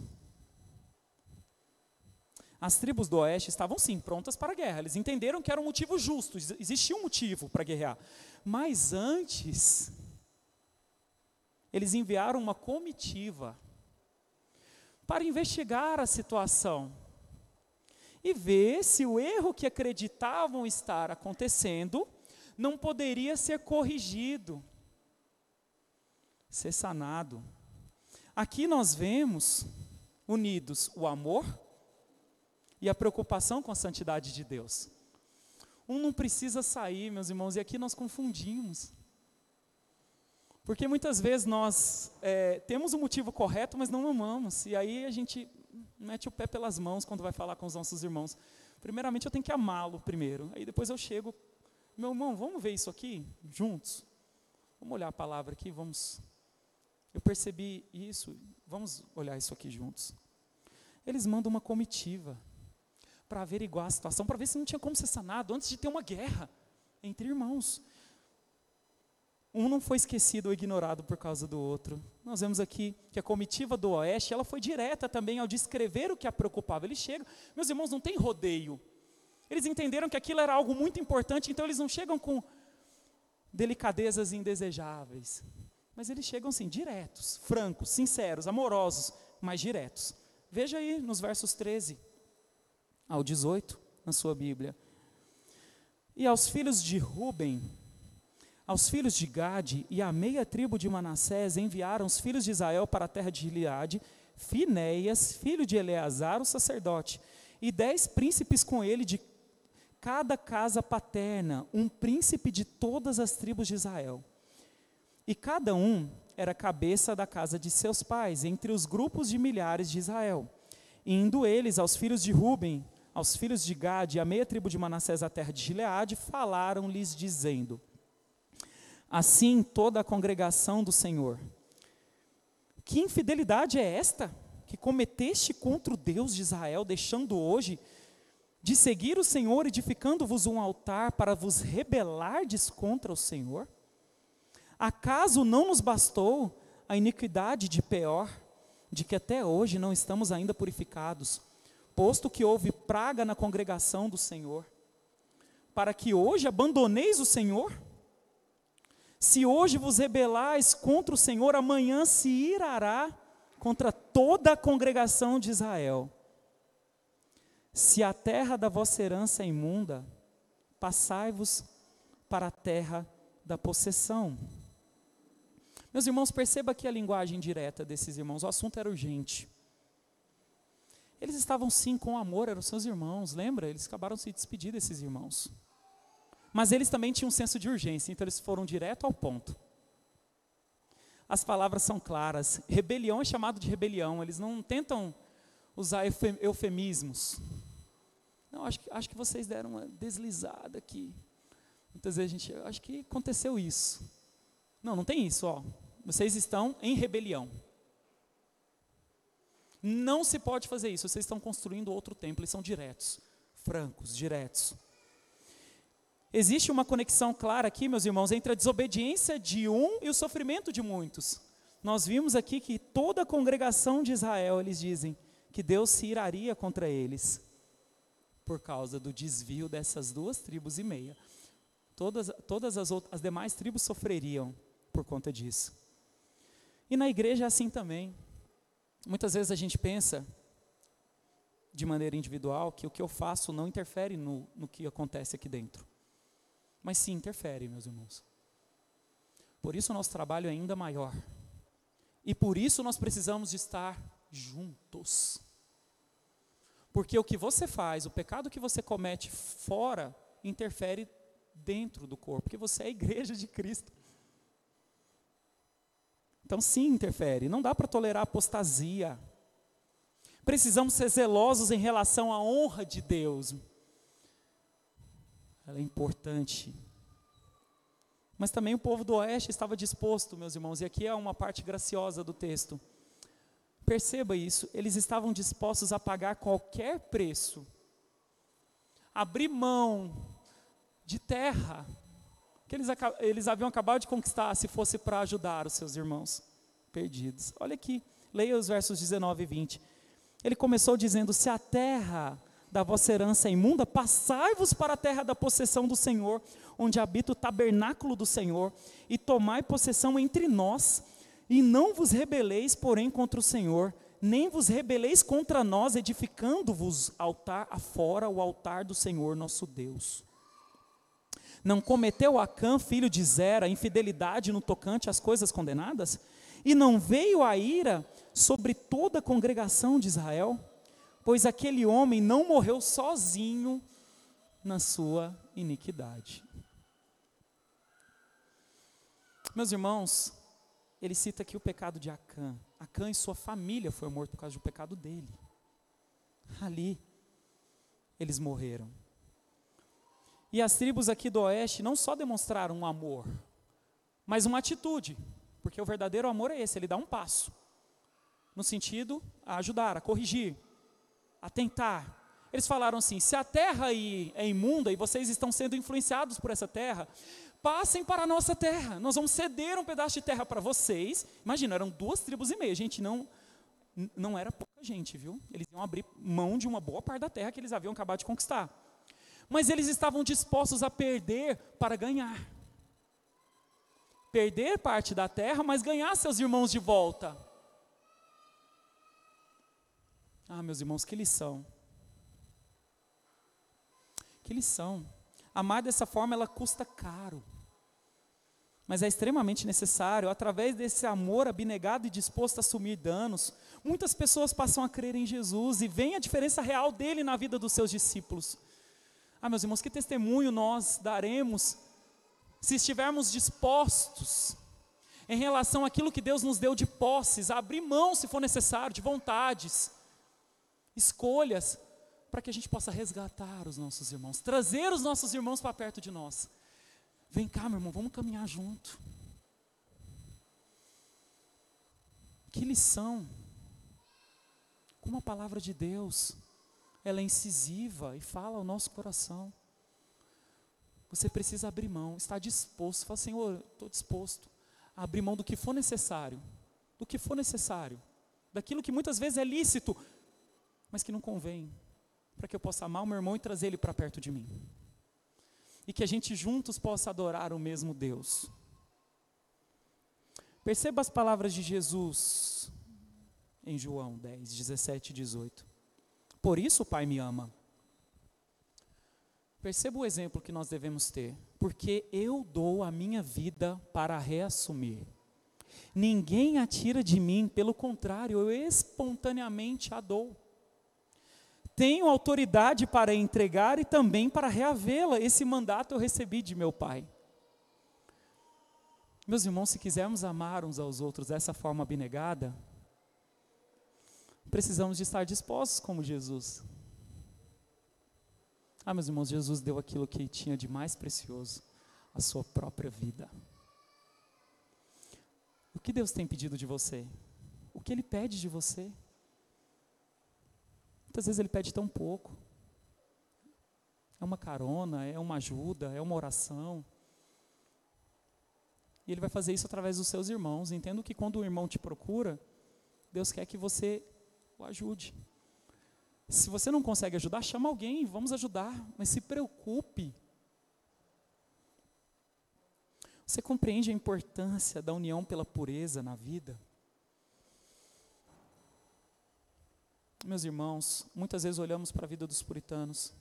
As tribos do oeste estavam sim prontas para a guerra. Eles entenderam que era um motivo justo, existia um motivo para guerrear. Mas antes, eles enviaram uma comitiva para investigar a situação e ver se o erro que acreditavam estar acontecendo não poderia ser corrigido, ser sanado. Aqui nós vemos unidos o amor e a preocupação com a santidade de Deus. Um não precisa sair, meus irmãos, e aqui nós confundimos. Porque muitas vezes nós é, temos o motivo correto, mas não amamos. E aí a gente mete o pé pelas mãos quando vai falar com os nossos irmãos. Primeiramente eu tenho que amá-lo primeiro. Aí depois eu chego, meu irmão, vamos ver isso aqui juntos? Vamos olhar a palavra aqui, vamos. Eu percebi isso, vamos olhar isso aqui juntos. Eles mandam uma comitiva para averiguar a situação, para ver se não tinha como ser sanado antes de ter uma guerra entre irmãos. Um não foi esquecido ou ignorado por causa do outro. Nós vemos aqui que a comitiva do Oeste, ela foi direta também ao descrever o que a preocupava. Eles chegam, meus irmãos, não tem rodeio. Eles entenderam que aquilo era algo muito importante, então eles não chegam com delicadezas indesejáveis. Mas eles chegam assim, diretos, francos, sinceros, amorosos, mas diretos. Veja aí nos versos 13 ao 18, na sua Bíblia. E aos filhos de Ruben, aos filhos de Gade e à meia tribo de Manassés enviaram os filhos de Israel para a terra de Gileade, Finéias, filho de Eleazar, o sacerdote, e dez príncipes com ele de cada casa paterna, um príncipe de todas as tribos de Israel. E cada um era cabeça da casa de seus pais, entre os grupos de milhares de Israel. E indo eles aos filhos de Ruben, aos filhos de Gade e à meia tribo de Manassés, a terra de Gileade, falaram-lhes, dizendo: assim toda a congregação do Senhor. Que infidelidade é esta que cometeste contra o Deus de Israel, deixando hoje de seguir o Senhor, edificando-vos um altar para vos rebelardes contra o Senhor? Acaso não nos bastou a iniquidade de Peor, de que até hoje não estamos ainda purificados, posto que houve praga na congregação do Senhor, para que hoje abandoneis o Senhor? Se hoje vos rebelais contra o Senhor, amanhã se irará contra toda a congregação de Israel. Se a terra da vossa herança é imunda, passai-vos para a terra da possessão. Meus irmãos, perceba aqui a linguagem direta desses irmãos, o assunto era urgente. Eles estavam sim com amor, eram seus irmãos, lembra? Eles acabaram se despedir desses irmãos. Mas eles também tinham um senso de urgência, então eles foram direto ao ponto. As palavras são claras. Rebelião é chamado de rebelião, eles não tentam usar eufemismos. Não, acho que, acho que vocês deram uma deslizada aqui. Muitas vezes a gente, acho que aconteceu isso. Não, não tem isso, ó. Vocês estão em rebelião. Não se pode fazer isso, vocês estão construindo outro templo, eles são diretos, francos, diretos. Existe uma conexão clara aqui, meus irmãos, entre a desobediência de um e o sofrimento de muitos. Nós vimos aqui que toda a congregação de Israel, eles dizem que Deus se iraria contra eles por causa do desvio dessas duas tribos e meia. Todas, todas as, outras, as demais tribos sofreriam por conta disso. E na igreja é assim também. Muitas vezes a gente pensa, de maneira individual, que o que eu faço não interfere no, no que acontece aqui dentro mas sim interfere, meus irmãos. Por isso o nosso trabalho é ainda maior. E por isso nós precisamos de estar juntos. Porque o que você faz, o pecado que você comete fora, interfere dentro do corpo, porque você é a igreja de Cristo. Então, sim, interfere. Não dá para tolerar apostasia. Precisamos ser zelosos em relação à honra de Deus. Ela é importante. Mas também o povo do oeste estava disposto, meus irmãos, e aqui é uma parte graciosa do texto. Perceba isso, eles estavam dispostos a pagar qualquer preço, abrir mão de terra, que eles, eles haviam acabado de conquistar, se fosse para ajudar os seus irmãos perdidos. Olha aqui, leia os versos 19 e 20. Ele começou dizendo: Se a terra da vossa herança é imunda, passai-vos para a terra da possessão do Senhor, onde habita o tabernáculo do Senhor, e tomai possessão entre nós, e não vos rebeleis, porém, contra o Senhor, nem vos rebeleis contra nós, edificando-vos altar afora o altar do Senhor nosso Deus. Não cometeu Acã, filho de Zera, infidelidade no tocante às coisas condenadas? E não veio a ira sobre toda a congregação de Israel? Pois aquele homem não morreu sozinho na sua iniquidade. Meus irmãos, ele cita aqui o pecado de Acã. Acã e sua família foi morto por causa do pecado dele. Ali, eles morreram. E as tribos aqui do oeste não só demonstraram um amor, mas uma atitude, porque o verdadeiro amor é esse, ele dá um passo, no sentido a ajudar, a corrigir, a tentar. Eles falaram assim: se a terra aí é imunda e vocês estão sendo influenciados por essa terra, passem para a nossa terra, nós vamos ceder um pedaço de terra para vocês. Imagina, eram duas tribos e meia, gente, não, não era pouca gente, viu? Eles iam abrir mão de uma boa parte da terra que eles haviam acabado de conquistar mas eles estavam dispostos a perder para ganhar. Perder parte da terra, mas ganhar seus irmãos de volta. Ah, meus irmãos, que lição. Que lição. Amar dessa forma, ela custa caro. Mas é extremamente necessário. Através desse amor abnegado e disposto a assumir danos, muitas pessoas passam a crer em Jesus e veem a diferença real dele na vida dos seus discípulos. Ah, meus irmãos, que testemunho nós daremos se estivermos dispostos em relação àquilo que Deus nos deu de posses, a abrir mão, se for necessário, de vontades, escolhas, para que a gente possa resgatar os nossos irmãos, trazer os nossos irmãos para perto de nós. Vem cá, meu irmão, vamos caminhar junto. Que lição! Como a palavra de Deus ela é incisiva e fala ao nosso coração. Você precisa abrir mão, estar disposto. Fala, Senhor, estou disposto a abrir mão do que for necessário, do que for necessário, daquilo que muitas vezes é lícito, mas que não convém, para que eu possa amar o meu irmão e trazer ele para perto de mim. E que a gente juntos possa adorar o mesmo Deus. Perceba as palavras de Jesus em João 10, 17 e 18. Por isso o Pai me ama. Perceba o exemplo que nós devemos ter. Porque eu dou a minha vida para reassumir. Ninguém a tira de mim, pelo contrário, eu espontaneamente a dou. Tenho autoridade para entregar e também para reavê-la. Esse mandato eu recebi de meu Pai. Meus irmãos, se quisermos amar uns aos outros dessa forma abnegada, precisamos de estar dispostos como Jesus. Ah, meus irmãos, Jesus deu aquilo que tinha de mais precioso, a sua própria vida. O que Deus tem pedido de você? O que Ele pede de você? Muitas vezes Ele pede tão pouco. É uma carona, é uma ajuda, é uma oração. E Ele vai fazer isso através dos seus irmãos. Entendo que quando o irmão te procura, Deus quer que você o ajude. Se você não consegue ajudar, chama alguém, vamos ajudar, mas se preocupe. Você compreende a importância da união pela pureza na vida? Meus irmãos, muitas vezes olhamos para a vida dos puritanos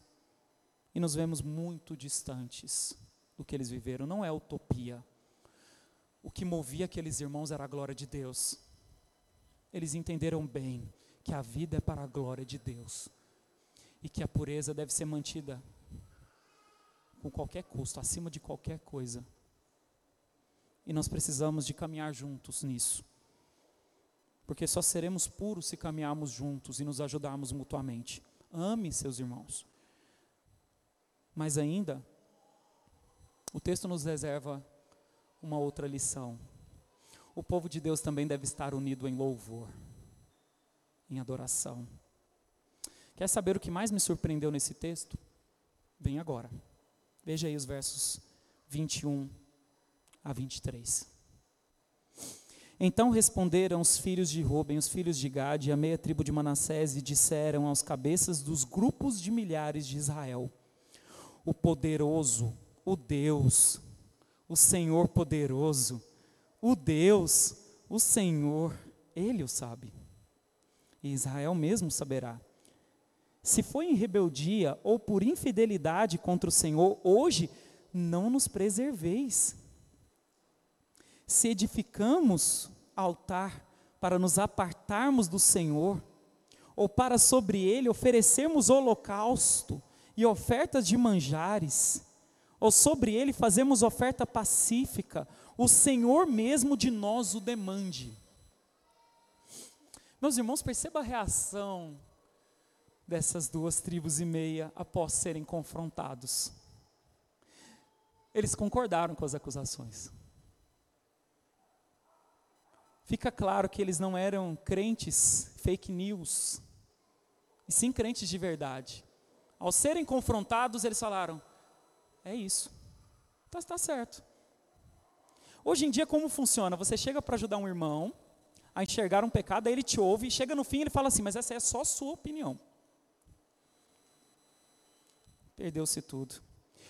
e nos vemos muito distantes do que eles viveram. Não é utopia. O que movia aqueles irmãos era a glória de Deus. Eles entenderam bem que a vida é para a glória de Deus e que a pureza deve ser mantida com qualquer custo, acima de qualquer coisa. E nós precisamos de caminhar juntos nisso, porque só seremos puros se caminharmos juntos e nos ajudarmos mutuamente. Ame seus irmãos. Mas ainda, o texto nos reserva uma outra lição. O povo de Deus também deve estar unido em louvor, em adoração. Quer saber o que mais me surpreendeu nesse texto? Vem agora. Veja aí os versos 21 a 23. Então responderam os filhos de Ruben, os filhos de Gade a meia tribo de Manassés e disseram aos cabeças dos grupos de milhares de Israel: O poderoso, o Deus, o Senhor poderoso, o Deus, o Senhor, ele o sabe. E Israel mesmo saberá. Se foi em rebeldia ou por infidelidade contra o Senhor, hoje não nos preserveis se edificamos altar para nos apartarmos do Senhor, ou para sobre ele oferecermos holocausto e ofertas de manjares, ou sobre ele fazemos oferta pacífica, o Senhor mesmo de nós o demande. Meus irmãos, perceba a reação dessas duas tribos e meia após serem confrontados. Eles concordaram com as acusações fica claro que eles não eram crentes fake news, e sim crentes de verdade. Ao serem confrontados, eles falaram: é isso, está tá certo. Hoje em dia, como funciona? Você chega para ajudar um irmão a enxergar um pecado, aí ele te ouve, e chega no fim ele fala assim: mas essa é só sua opinião. Perdeu-se tudo.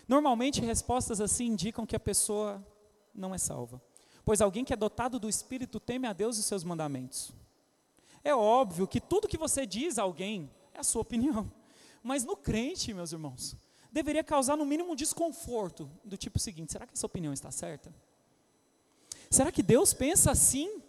Normalmente, respostas assim indicam que a pessoa não é salva pois alguém que é dotado do Espírito teme a Deus e seus mandamentos. É óbvio que tudo que você diz a alguém é a sua opinião, mas no crente, meus irmãos, deveria causar no mínimo um desconforto, do tipo seguinte: será que essa opinião está certa? Será que Deus pensa assim?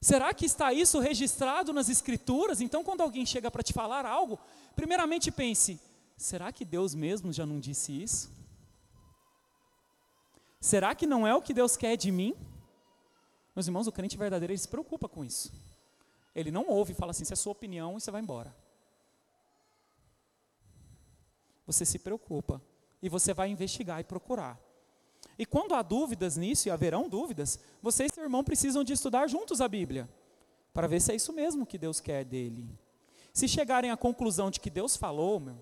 Será que está isso registrado nas Escrituras? Então, quando alguém chega para te falar algo, primeiramente pense: será que Deus mesmo já não disse isso? Será que não é o que Deus quer de mim? Meus irmãos, o crente verdadeiro ele se preocupa com isso. Ele não ouve e fala assim: se é sua opinião, e você vai embora. Você se preocupa e você vai investigar e procurar. E quando há dúvidas nisso, e haverão dúvidas, você e seu irmão precisam de estudar juntos a Bíblia, para ver se é isso mesmo que Deus quer dele. Se chegarem à conclusão de que Deus falou, meu,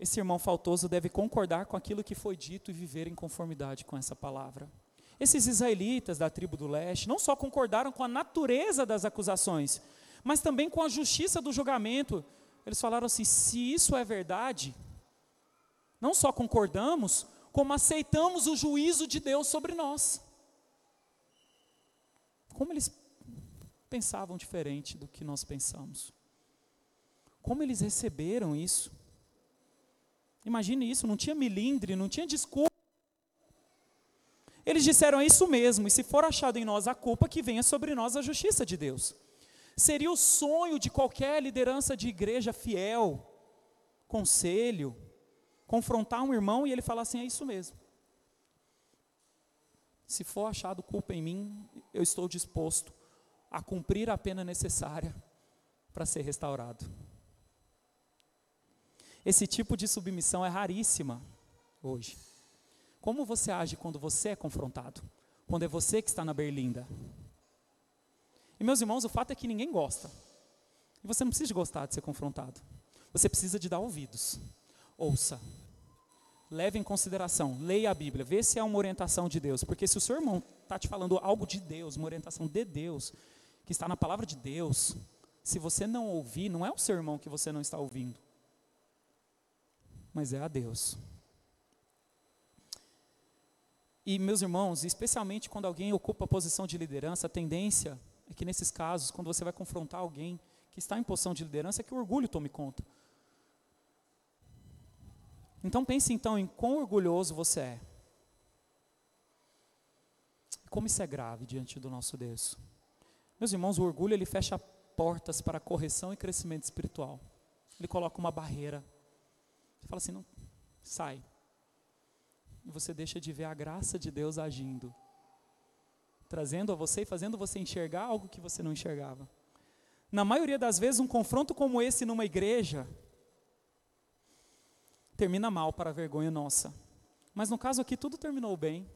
esse irmão faltoso deve concordar com aquilo que foi dito e viver em conformidade com essa palavra. Esses israelitas da tribo do leste não só concordaram com a natureza das acusações, mas também com a justiça do julgamento. Eles falaram assim: se isso é verdade, não só concordamos, como aceitamos o juízo de Deus sobre nós. Como eles pensavam diferente do que nós pensamos? Como eles receberam isso? Imagine isso, não tinha milindre, não tinha desculpa. Eles disseram é isso mesmo, e se for achado em nós a culpa, que venha sobre nós a justiça de Deus. Seria o sonho de qualquer liderança de igreja fiel, conselho, confrontar um irmão e ele falar assim: é isso mesmo. Se for achado culpa em mim, eu estou disposto a cumprir a pena necessária para ser restaurado. Esse tipo de submissão é raríssima hoje. Como você age quando você é confrontado? Quando é você que está na berlinda? E meus irmãos, o fato é que ninguém gosta. E você não precisa gostar de ser confrontado. Você precisa de dar ouvidos. Ouça. Leve em consideração. Leia a Bíblia. Vê se é uma orientação de Deus. Porque se o seu irmão está te falando algo de Deus, uma orientação de Deus, que está na palavra de Deus, se você não ouvir, não é o seu irmão que você não está ouvindo mas é a Deus. E, meus irmãos, especialmente quando alguém ocupa a posição de liderança, a tendência é que nesses casos, quando você vai confrontar alguém que está em posição de liderança, é que o orgulho tome conta. Então pense então em quão orgulhoso você é. Como isso é grave diante do nosso Deus. Meus irmãos, o orgulho ele fecha portas para correção e crescimento espiritual. Ele coloca uma barreira você fala assim, não, sai. E você deixa de ver a graça de Deus agindo. trazendo a você e fazendo você enxergar algo que você não enxergava. Na maioria das vezes, um confronto como esse numa igreja termina mal para a vergonha nossa. Mas no caso aqui, tudo terminou bem.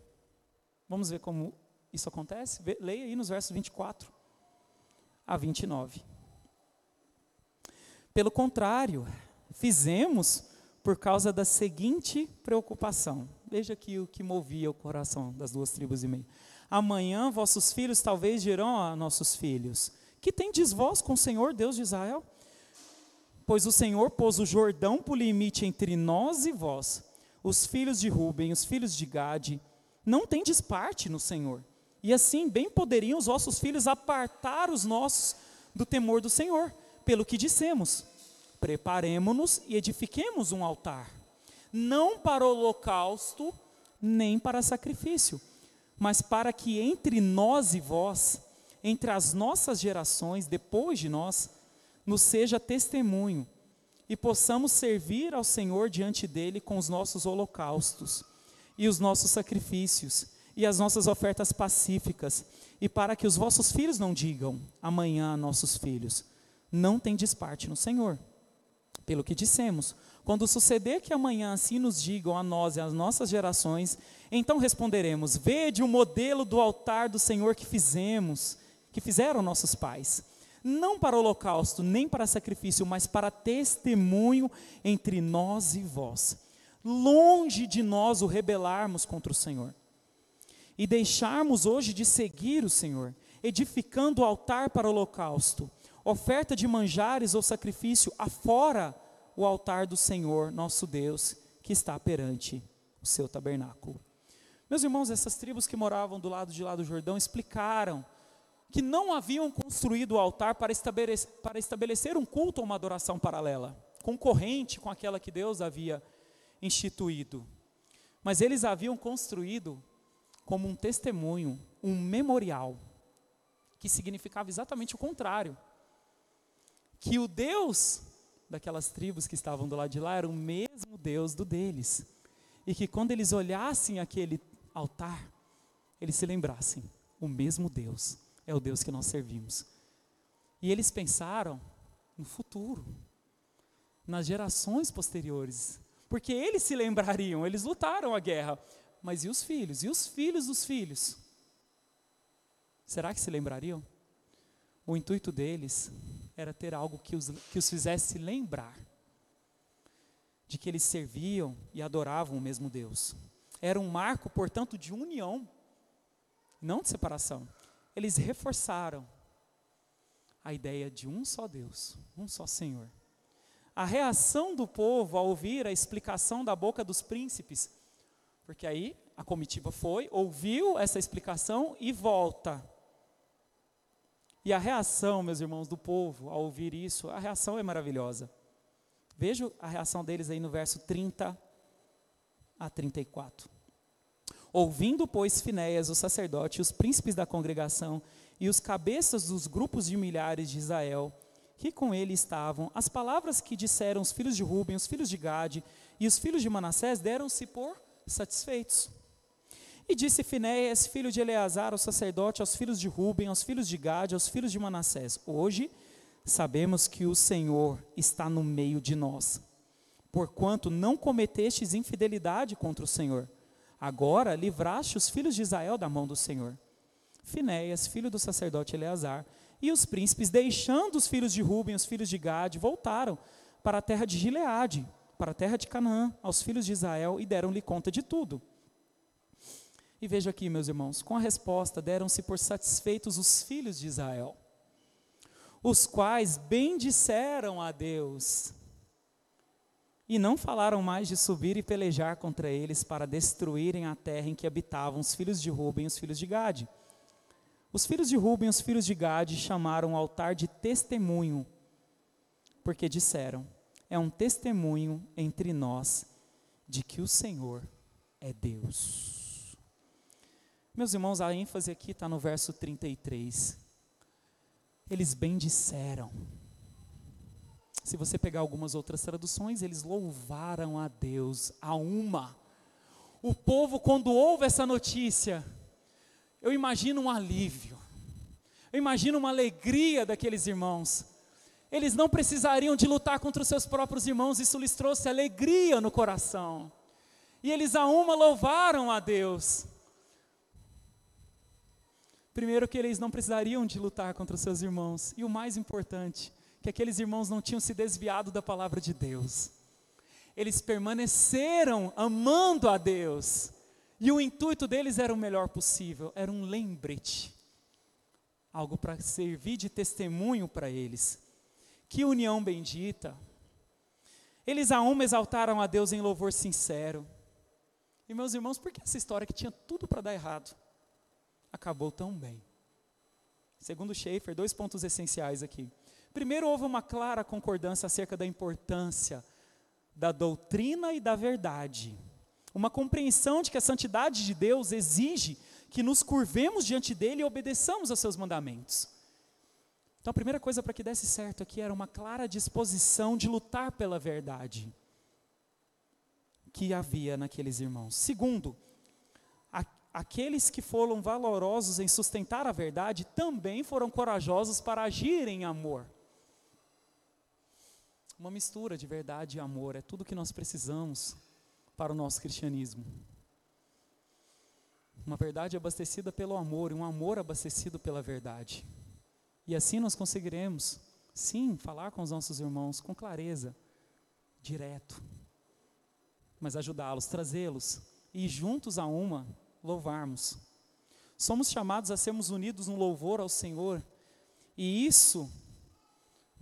Vamos ver como isso acontece? Leia aí nos versos 24 a 29. Pelo contrário, fizemos por causa da seguinte preocupação. Veja aqui o que movia o coração das duas tribos e meia. Amanhã vossos filhos talvez dirão a nossos filhos: Que tendes vós com o Senhor Deus de Israel? Pois o Senhor pôs o Jordão por limite entre nós e vós. Os filhos de Ruben, os filhos de Gade, não tendes parte no Senhor. E assim bem poderiam os vossos filhos apartar os nossos do temor do Senhor, pelo que dissemos: preparemo-nos e edifiquemos um altar, não para holocausto, nem para sacrifício, mas para que entre nós e vós, entre as nossas gerações depois de nós, nos seja testemunho e possamos servir ao Senhor diante dele com os nossos holocaustos e os nossos sacrifícios e as nossas ofertas pacíficas, e para que os vossos filhos não digam amanhã nossos filhos, não tem parte no Senhor. Pelo que dissemos, quando suceder que amanhã assim nos digam a nós e às nossas gerações, então responderemos: Vede o modelo do altar do Senhor que fizemos, que fizeram nossos pais, não para holocausto, nem para sacrifício, mas para testemunho entre nós e vós. Longe de nós o rebelarmos contra o Senhor e deixarmos hoje de seguir o Senhor, edificando o altar para o holocausto, oferta de manjares ou sacrifício afora o altar do Senhor, nosso Deus, que está perante o seu tabernáculo. Meus irmãos, essas tribos que moravam do lado de lá do Jordão explicaram que não haviam construído o altar para estabelecer, para estabelecer um culto ou uma adoração paralela, concorrente com aquela que Deus havia instituído. Mas eles haviam construído como um testemunho, um memorial, que significava exatamente o contrário. Que o Deus daquelas tribos que estavam do lado de lá era o mesmo Deus do deles. E que quando eles olhassem aquele altar, eles se lembrassem: o mesmo Deus é o Deus que nós servimos. E eles pensaram no futuro, nas gerações posteriores, porque eles se lembrariam, eles lutaram a guerra, mas e os filhos? E os filhos dos filhos? Será que se lembrariam? O intuito deles era ter algo que os, que os fizesse lembrar de que eles serviam e adoravam o mesmo Deus. Era um marco, portanto, de união, não de separação. Eles reforçaram a ideia de um só Deus, um só Senhor. A reação do povo ao ouvir a explicação da boca dos príncipes porque aí a comitiva foi, ouviu essa explicação e volta. E a reação, meus irmãos, do povo ao ouvir isso, a reação é maravilhosa. Veja a reação deles aí no verso 30 a 34. Ouvindo, pois, Finéias, o sacerdote, os príncipes da congregação e os cabeças dos grupos de milhares de Israel, que com ele estavam, as palavras que disseram os filhos de Ruben, os filhos de Gade e os filhos de Manassés deram-se por satisfeitos. E disse Finéias, filho de Eleazar, ao sacerdote, aos filhos de Ruben, aos filhos de Gade, aos filhos de Manassés: Hoje sabemos que o Senhor está no meio de nós, porquanto não cometestes infidelidade contra o Senhor. Agora livraste os filhos de Israel da mão do Senhor. Finéias, filho do sacerdote Eleazar, e os príncipes, deixando os filhos de Ruben, os filhos de Gade, voltaram para a terra de Gileade para a terra de Canaã, aos filhos de Israel, e deram-lhe conta de tudo. E veja aqui, meus irmãos, com a resposta deram-se por satisfeitos os filhos de Israel, os quais bendisseram a Deus, e não falaram mais de subir e pelejar contra eles para destruírem a terra em que habitavam os filhos de Ruben e os filhos de Gade. Os filhos de Ruben e os filhos de Gade chamaram o altar de testemunho, porque disseram: é um testemunho entre nós de que o Senhor é Deus. Meus irmãos, a ênfase aqui está no verso 33. Eles bem disseram. Se você pegar algumas outras traduções, eles louvaram a Deus a uma. O povo, quando ouve essa notícia, eu imagino um alívio, eu imagino uma alegria daqueles irmãos. Eles não precisariam de lutar contra os seus próprios irmãos, isso lhes trouxe alegria no coração. E eles a uma louvaram a Deus. Primeiro, que eles não precisariam de lutar contra os seus irmãos. E o mais importante, que aqueles irmãos não tinham se desviado da palavra de Deus. Eles permaneceram amando a Deus. E o intuito deles era o melhor possível, era um lembrete. Algo para servir de testemunho para eles. Que união bendita. Eles a uma exaltaram a Deus em louvor sincero. E meus irmãos, por que essa história que tinha tudo para dar errado? acabou tão bem. Segundo Schaefer, dois pontos essenciais aqui. Primeiro, houve uma clara concordância acerca da importância da doutrina e da verdade. Uma compreensão de que a santidade de Deus exige que nos curvemos diante dele e obedeçamos aos seus mandamentos. Então, a primeira coisa para que desse certo aqui era uma clara disposição de lutar pela verdade que havia naqueles irmãos. Segundo, aqueles que foram valorosos em sustentar a verdade também foram corajosos para agir em amor. Uma mistura de verdade e amor é tudo que nós precisamos para o nosso cristianismo. Uma verdade abastecida pelo amor e um amor abastecido pela verdade. E assim nós conseguiremos, sim, falar com os nossos irmãos com clareza, direto, mas ajudá-los, trazê-los e juntos a uma louvarmos. Somos chamados a sermos unidos no louvor ao Senhor, e isso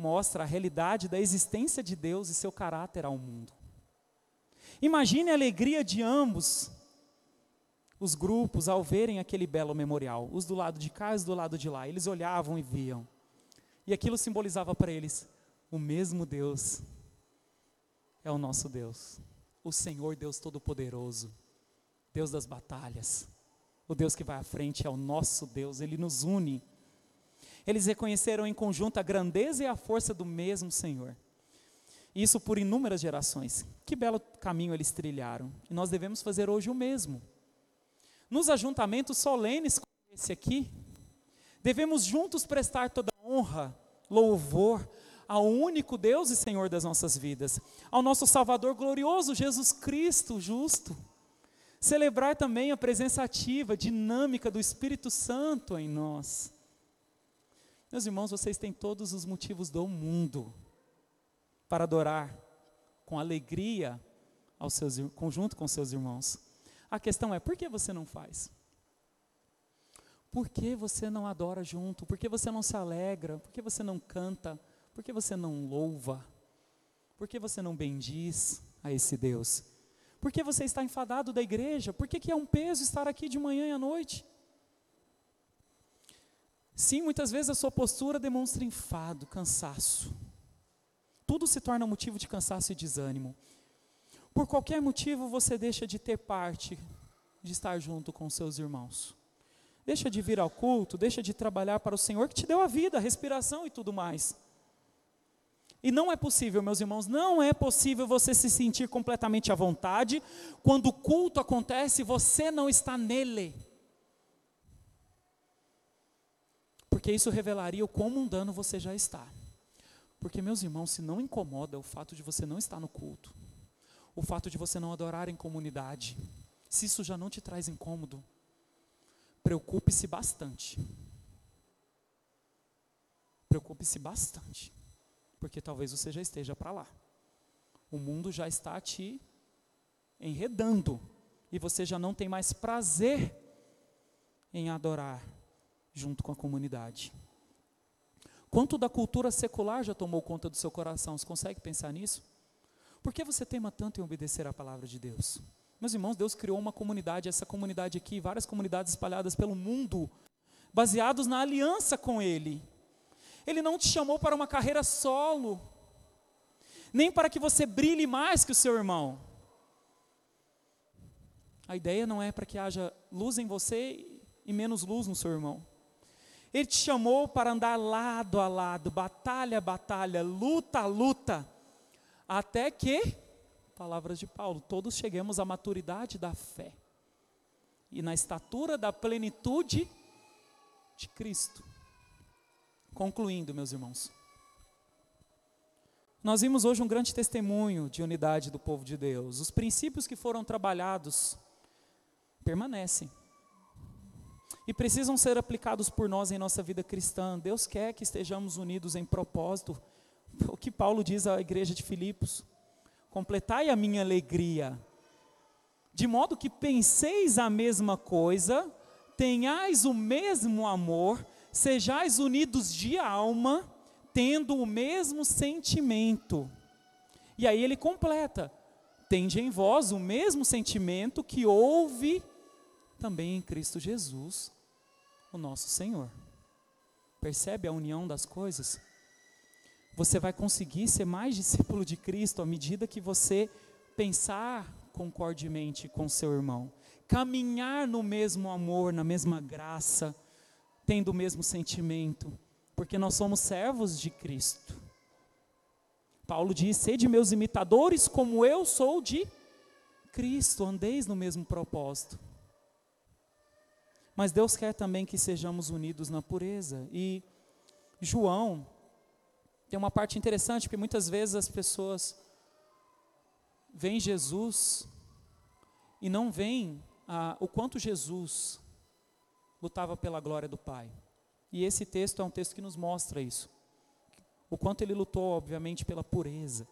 mostra a realidade da existência de Deus e seu caráter ao mundo. Imagine a alegria de ambos os grupos ao verem aquele belo memorial, os do lado de cá e os do lado de lá. Eles olhavam e viam. E aquilo simbolizava para eles: o mesmo Deus é o nosso Deus, o Senhor Deus Todo-Poderoso, Deus das batalhas. O Deus que vai à frente é o nosso Deus, ele nos une. Eles reconheceram em conjunto a grandeza e a força do mesmo Senhor. Isso por inúmeras gerações. Que belo caminho eles trilharam. E nós devemos fazer hoje o mesmo. Nos ajuntamentos solenes como esse aqui, devemos juntos prestar toda honra, louvor ao único Deus e Senhor das nossas vidas, ao nosso Salvador glorioso, Jesus Cristo justo Celebrar também a presença ativa, dinâmica do Espírito Santo em nós. Meus irmãos, vocês têm todos os motivos do mundo para adorar com alegria aos seus, conjunto com seus irmãos. A questão é, por que você não faz? Por que você não adora junto? Por que você não se alegra? Por que você não canta? Por que você não louva? Por que você não bendiz a esse Deus? Por que você está enfadado da igreja? Por que, que é um peso estar aqui de manhã e à noite? Sim, muitas vezes a sua postura demonstra enfado, cansaço. Tudo se torna motivo de cansaço e desânimo. Por qualquer motivo você deixa de ter parte de estar junto com seus irmãos. Deixa de vir ao culto, deixa de trabalhar para o Senhor que te deu a vida, a respiração e tudo mais. E não é possível, meus irmãos, não é possível você se sentir completamente à vontade quando o culto acontece e você não está nele. Porque isso revelaria o quão mundano você já está. Porque, meus irmãos, se não incomoda o fato de você não estar no culto, o fato de você não adorar em comunidade, se isso já não te traz incômodo, preocupe-se bastante. Preocupe-se bastante porque talvez você já esteja para lá. O mundo já está te enredando e você já não tem mais prazer em adorar junto com a comunidade. Quanto da cultura secular já tomou conta do seu coração? Você consegue pensar nisso? Por que você tema tanto em obedecer à palavra de Deus? Meus irmãos, Deus criou uma comunidade, essa comunidade aqui, várias comunidades espalhadas pelo mundo, baseados na aliança com Ele. Ele não te chamou para uma carreira solo, nem para que você brilhe mais que o seu irmão. A ideia não é para que haja luz em você e menos luz no seu irmão. Ele te chamou para andar lado a lado, batalha a batalha, luta a luta, até que, palavras de Paulo, todos cheguemos à maturidade da fé. e na estatura da plenitude de Cristo. Concluindo, meus irmãos. Nós vimos hoje um grande testemunho de unidade do povo de Deus. Os princípios que foram trabalhados permanecem e precisam ser aplicados por nós em nossa vida cristã. Deus quer que estejamos unidos em propósito. O que Paulo diz à igreja de Filipos: completai a minha alegria, de modo que penseis a mesma coisa, tenhais o mesmo amor, sejais unidos de alma, tendo o mesmo sentimento. E aí ele completa: tende em vós o mesmo sentimento que houve também em Cristo Jesus, o nosso Senhor. Percebe a união das coisas? Você vai conseguir ser mais discípulo de Cristo à medida que você pensar concordemente com seu irmão, caminhar no mesmo amor, na mesma graça, tendo o mesmo sentimento, porque nós somos servos de Cristo. Paulo diz: Sede meus imitadores, como eu sou de Cristo, andeis no mesmo propósito. Mas Deus quer também que sejamos unidos na pureza. E João tem uma parte interessante, porque muitas vezes as pessoas veem Jesus e não veem ah, o quanto Jesus lutava pela glória do Pai. E esse texto é um texto que nos mostra isso. O quanto ele lutou, obviamente, pela pureza.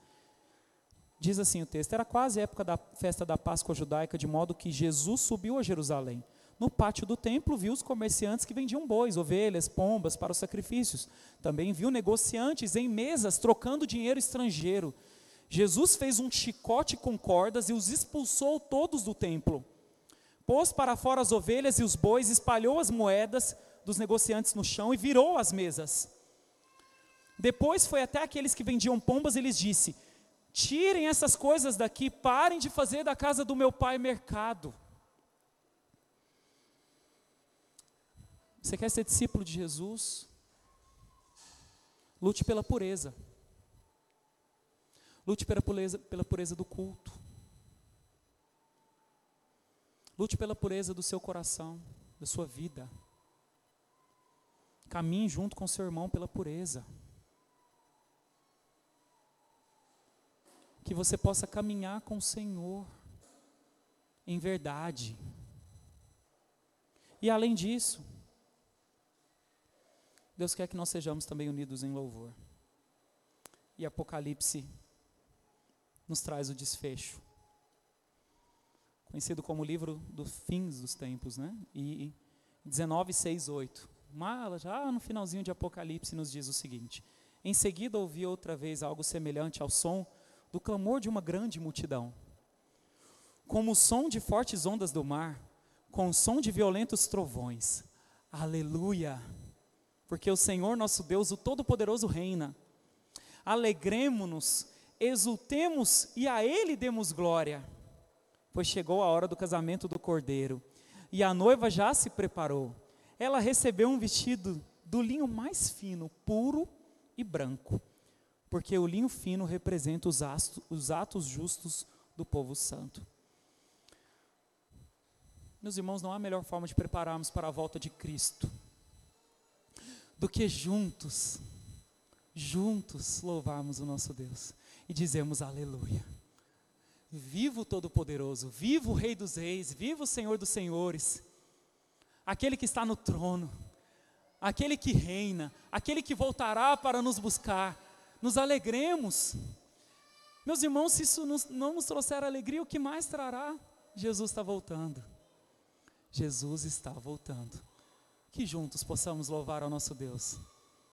Diz assim o texto: era quase a época da festa da Páscoa judaica, de modo que Jesus subiu a Jerusalém. No pátio do templo, viu os comerciantes que vendiam bois, ovelhas, pombas para os sacrifícios. Também viu negociantes em mesas trocando dinheiro estrangeiro. Jesus fez um chicote com cordas e os expulsou todos do templo. Pôs para fora as ovelhas e os bois, espalhou as moedas dos negociantes no chão e virou as mesas. Depois foi até aqueles que vendiam pombas e lhes disse: Tirem essas coisas daqui, parem de fazer da casa do meu pai mercado. Você quer ser discípulo de Jesus? Lute pela pureza. Lute pela pureza, pela pureza do culto. Lute pela pureza do seu coração, da sua vida. Caminhe junto com seu irmão pela pureza. Que você possa caminhar com o Senhor em verdade. E além disso, Deus quer que nós sejamos também unidos em louvor. E Apocalipse nos traz o desfecho. Conhecido como o livro dos fins dos tempos, né? E 19, 6, 8. Mas já no finalzinho de Apocalipse nos diz o seguinte: Em seguida ouvi outra vez algo semelhante ao som do clamor de uma grande multidão, como o som de fortes ondas do mar, com o som de violentos trovões. Aleluia! Porque o Senhor nosso Deus, o Todo-Poderoso, reina. Alegremos-nos, exultemos e a Ele demos glória, pois chegou a hora do casamento do cordeiro e a noiva já se preparou. Ela recebeu um vestido do linho mais fino, puro e branco, porque o linho fino representa os atos, os atos justos do povo santo. Meus irmãos, não há melhor forma de prepararmos para a volta de Cristo do que juntos, juntos louvarmos o nosso Deus e dizemos aleluia. Vivo Todo-Poderoso, vivo o Rei dos Reis, vivo o Senhor dos Senhores, aquele que está no trono, aquele que reina, aquele que voltará para nos buscar. Nos alegremos. Meus irmãos, se isso não nos trouxer alegria, o que mais trará? Jesus está voltando. Jesus está voltando que juntos possamos louvar ao nosso Deus.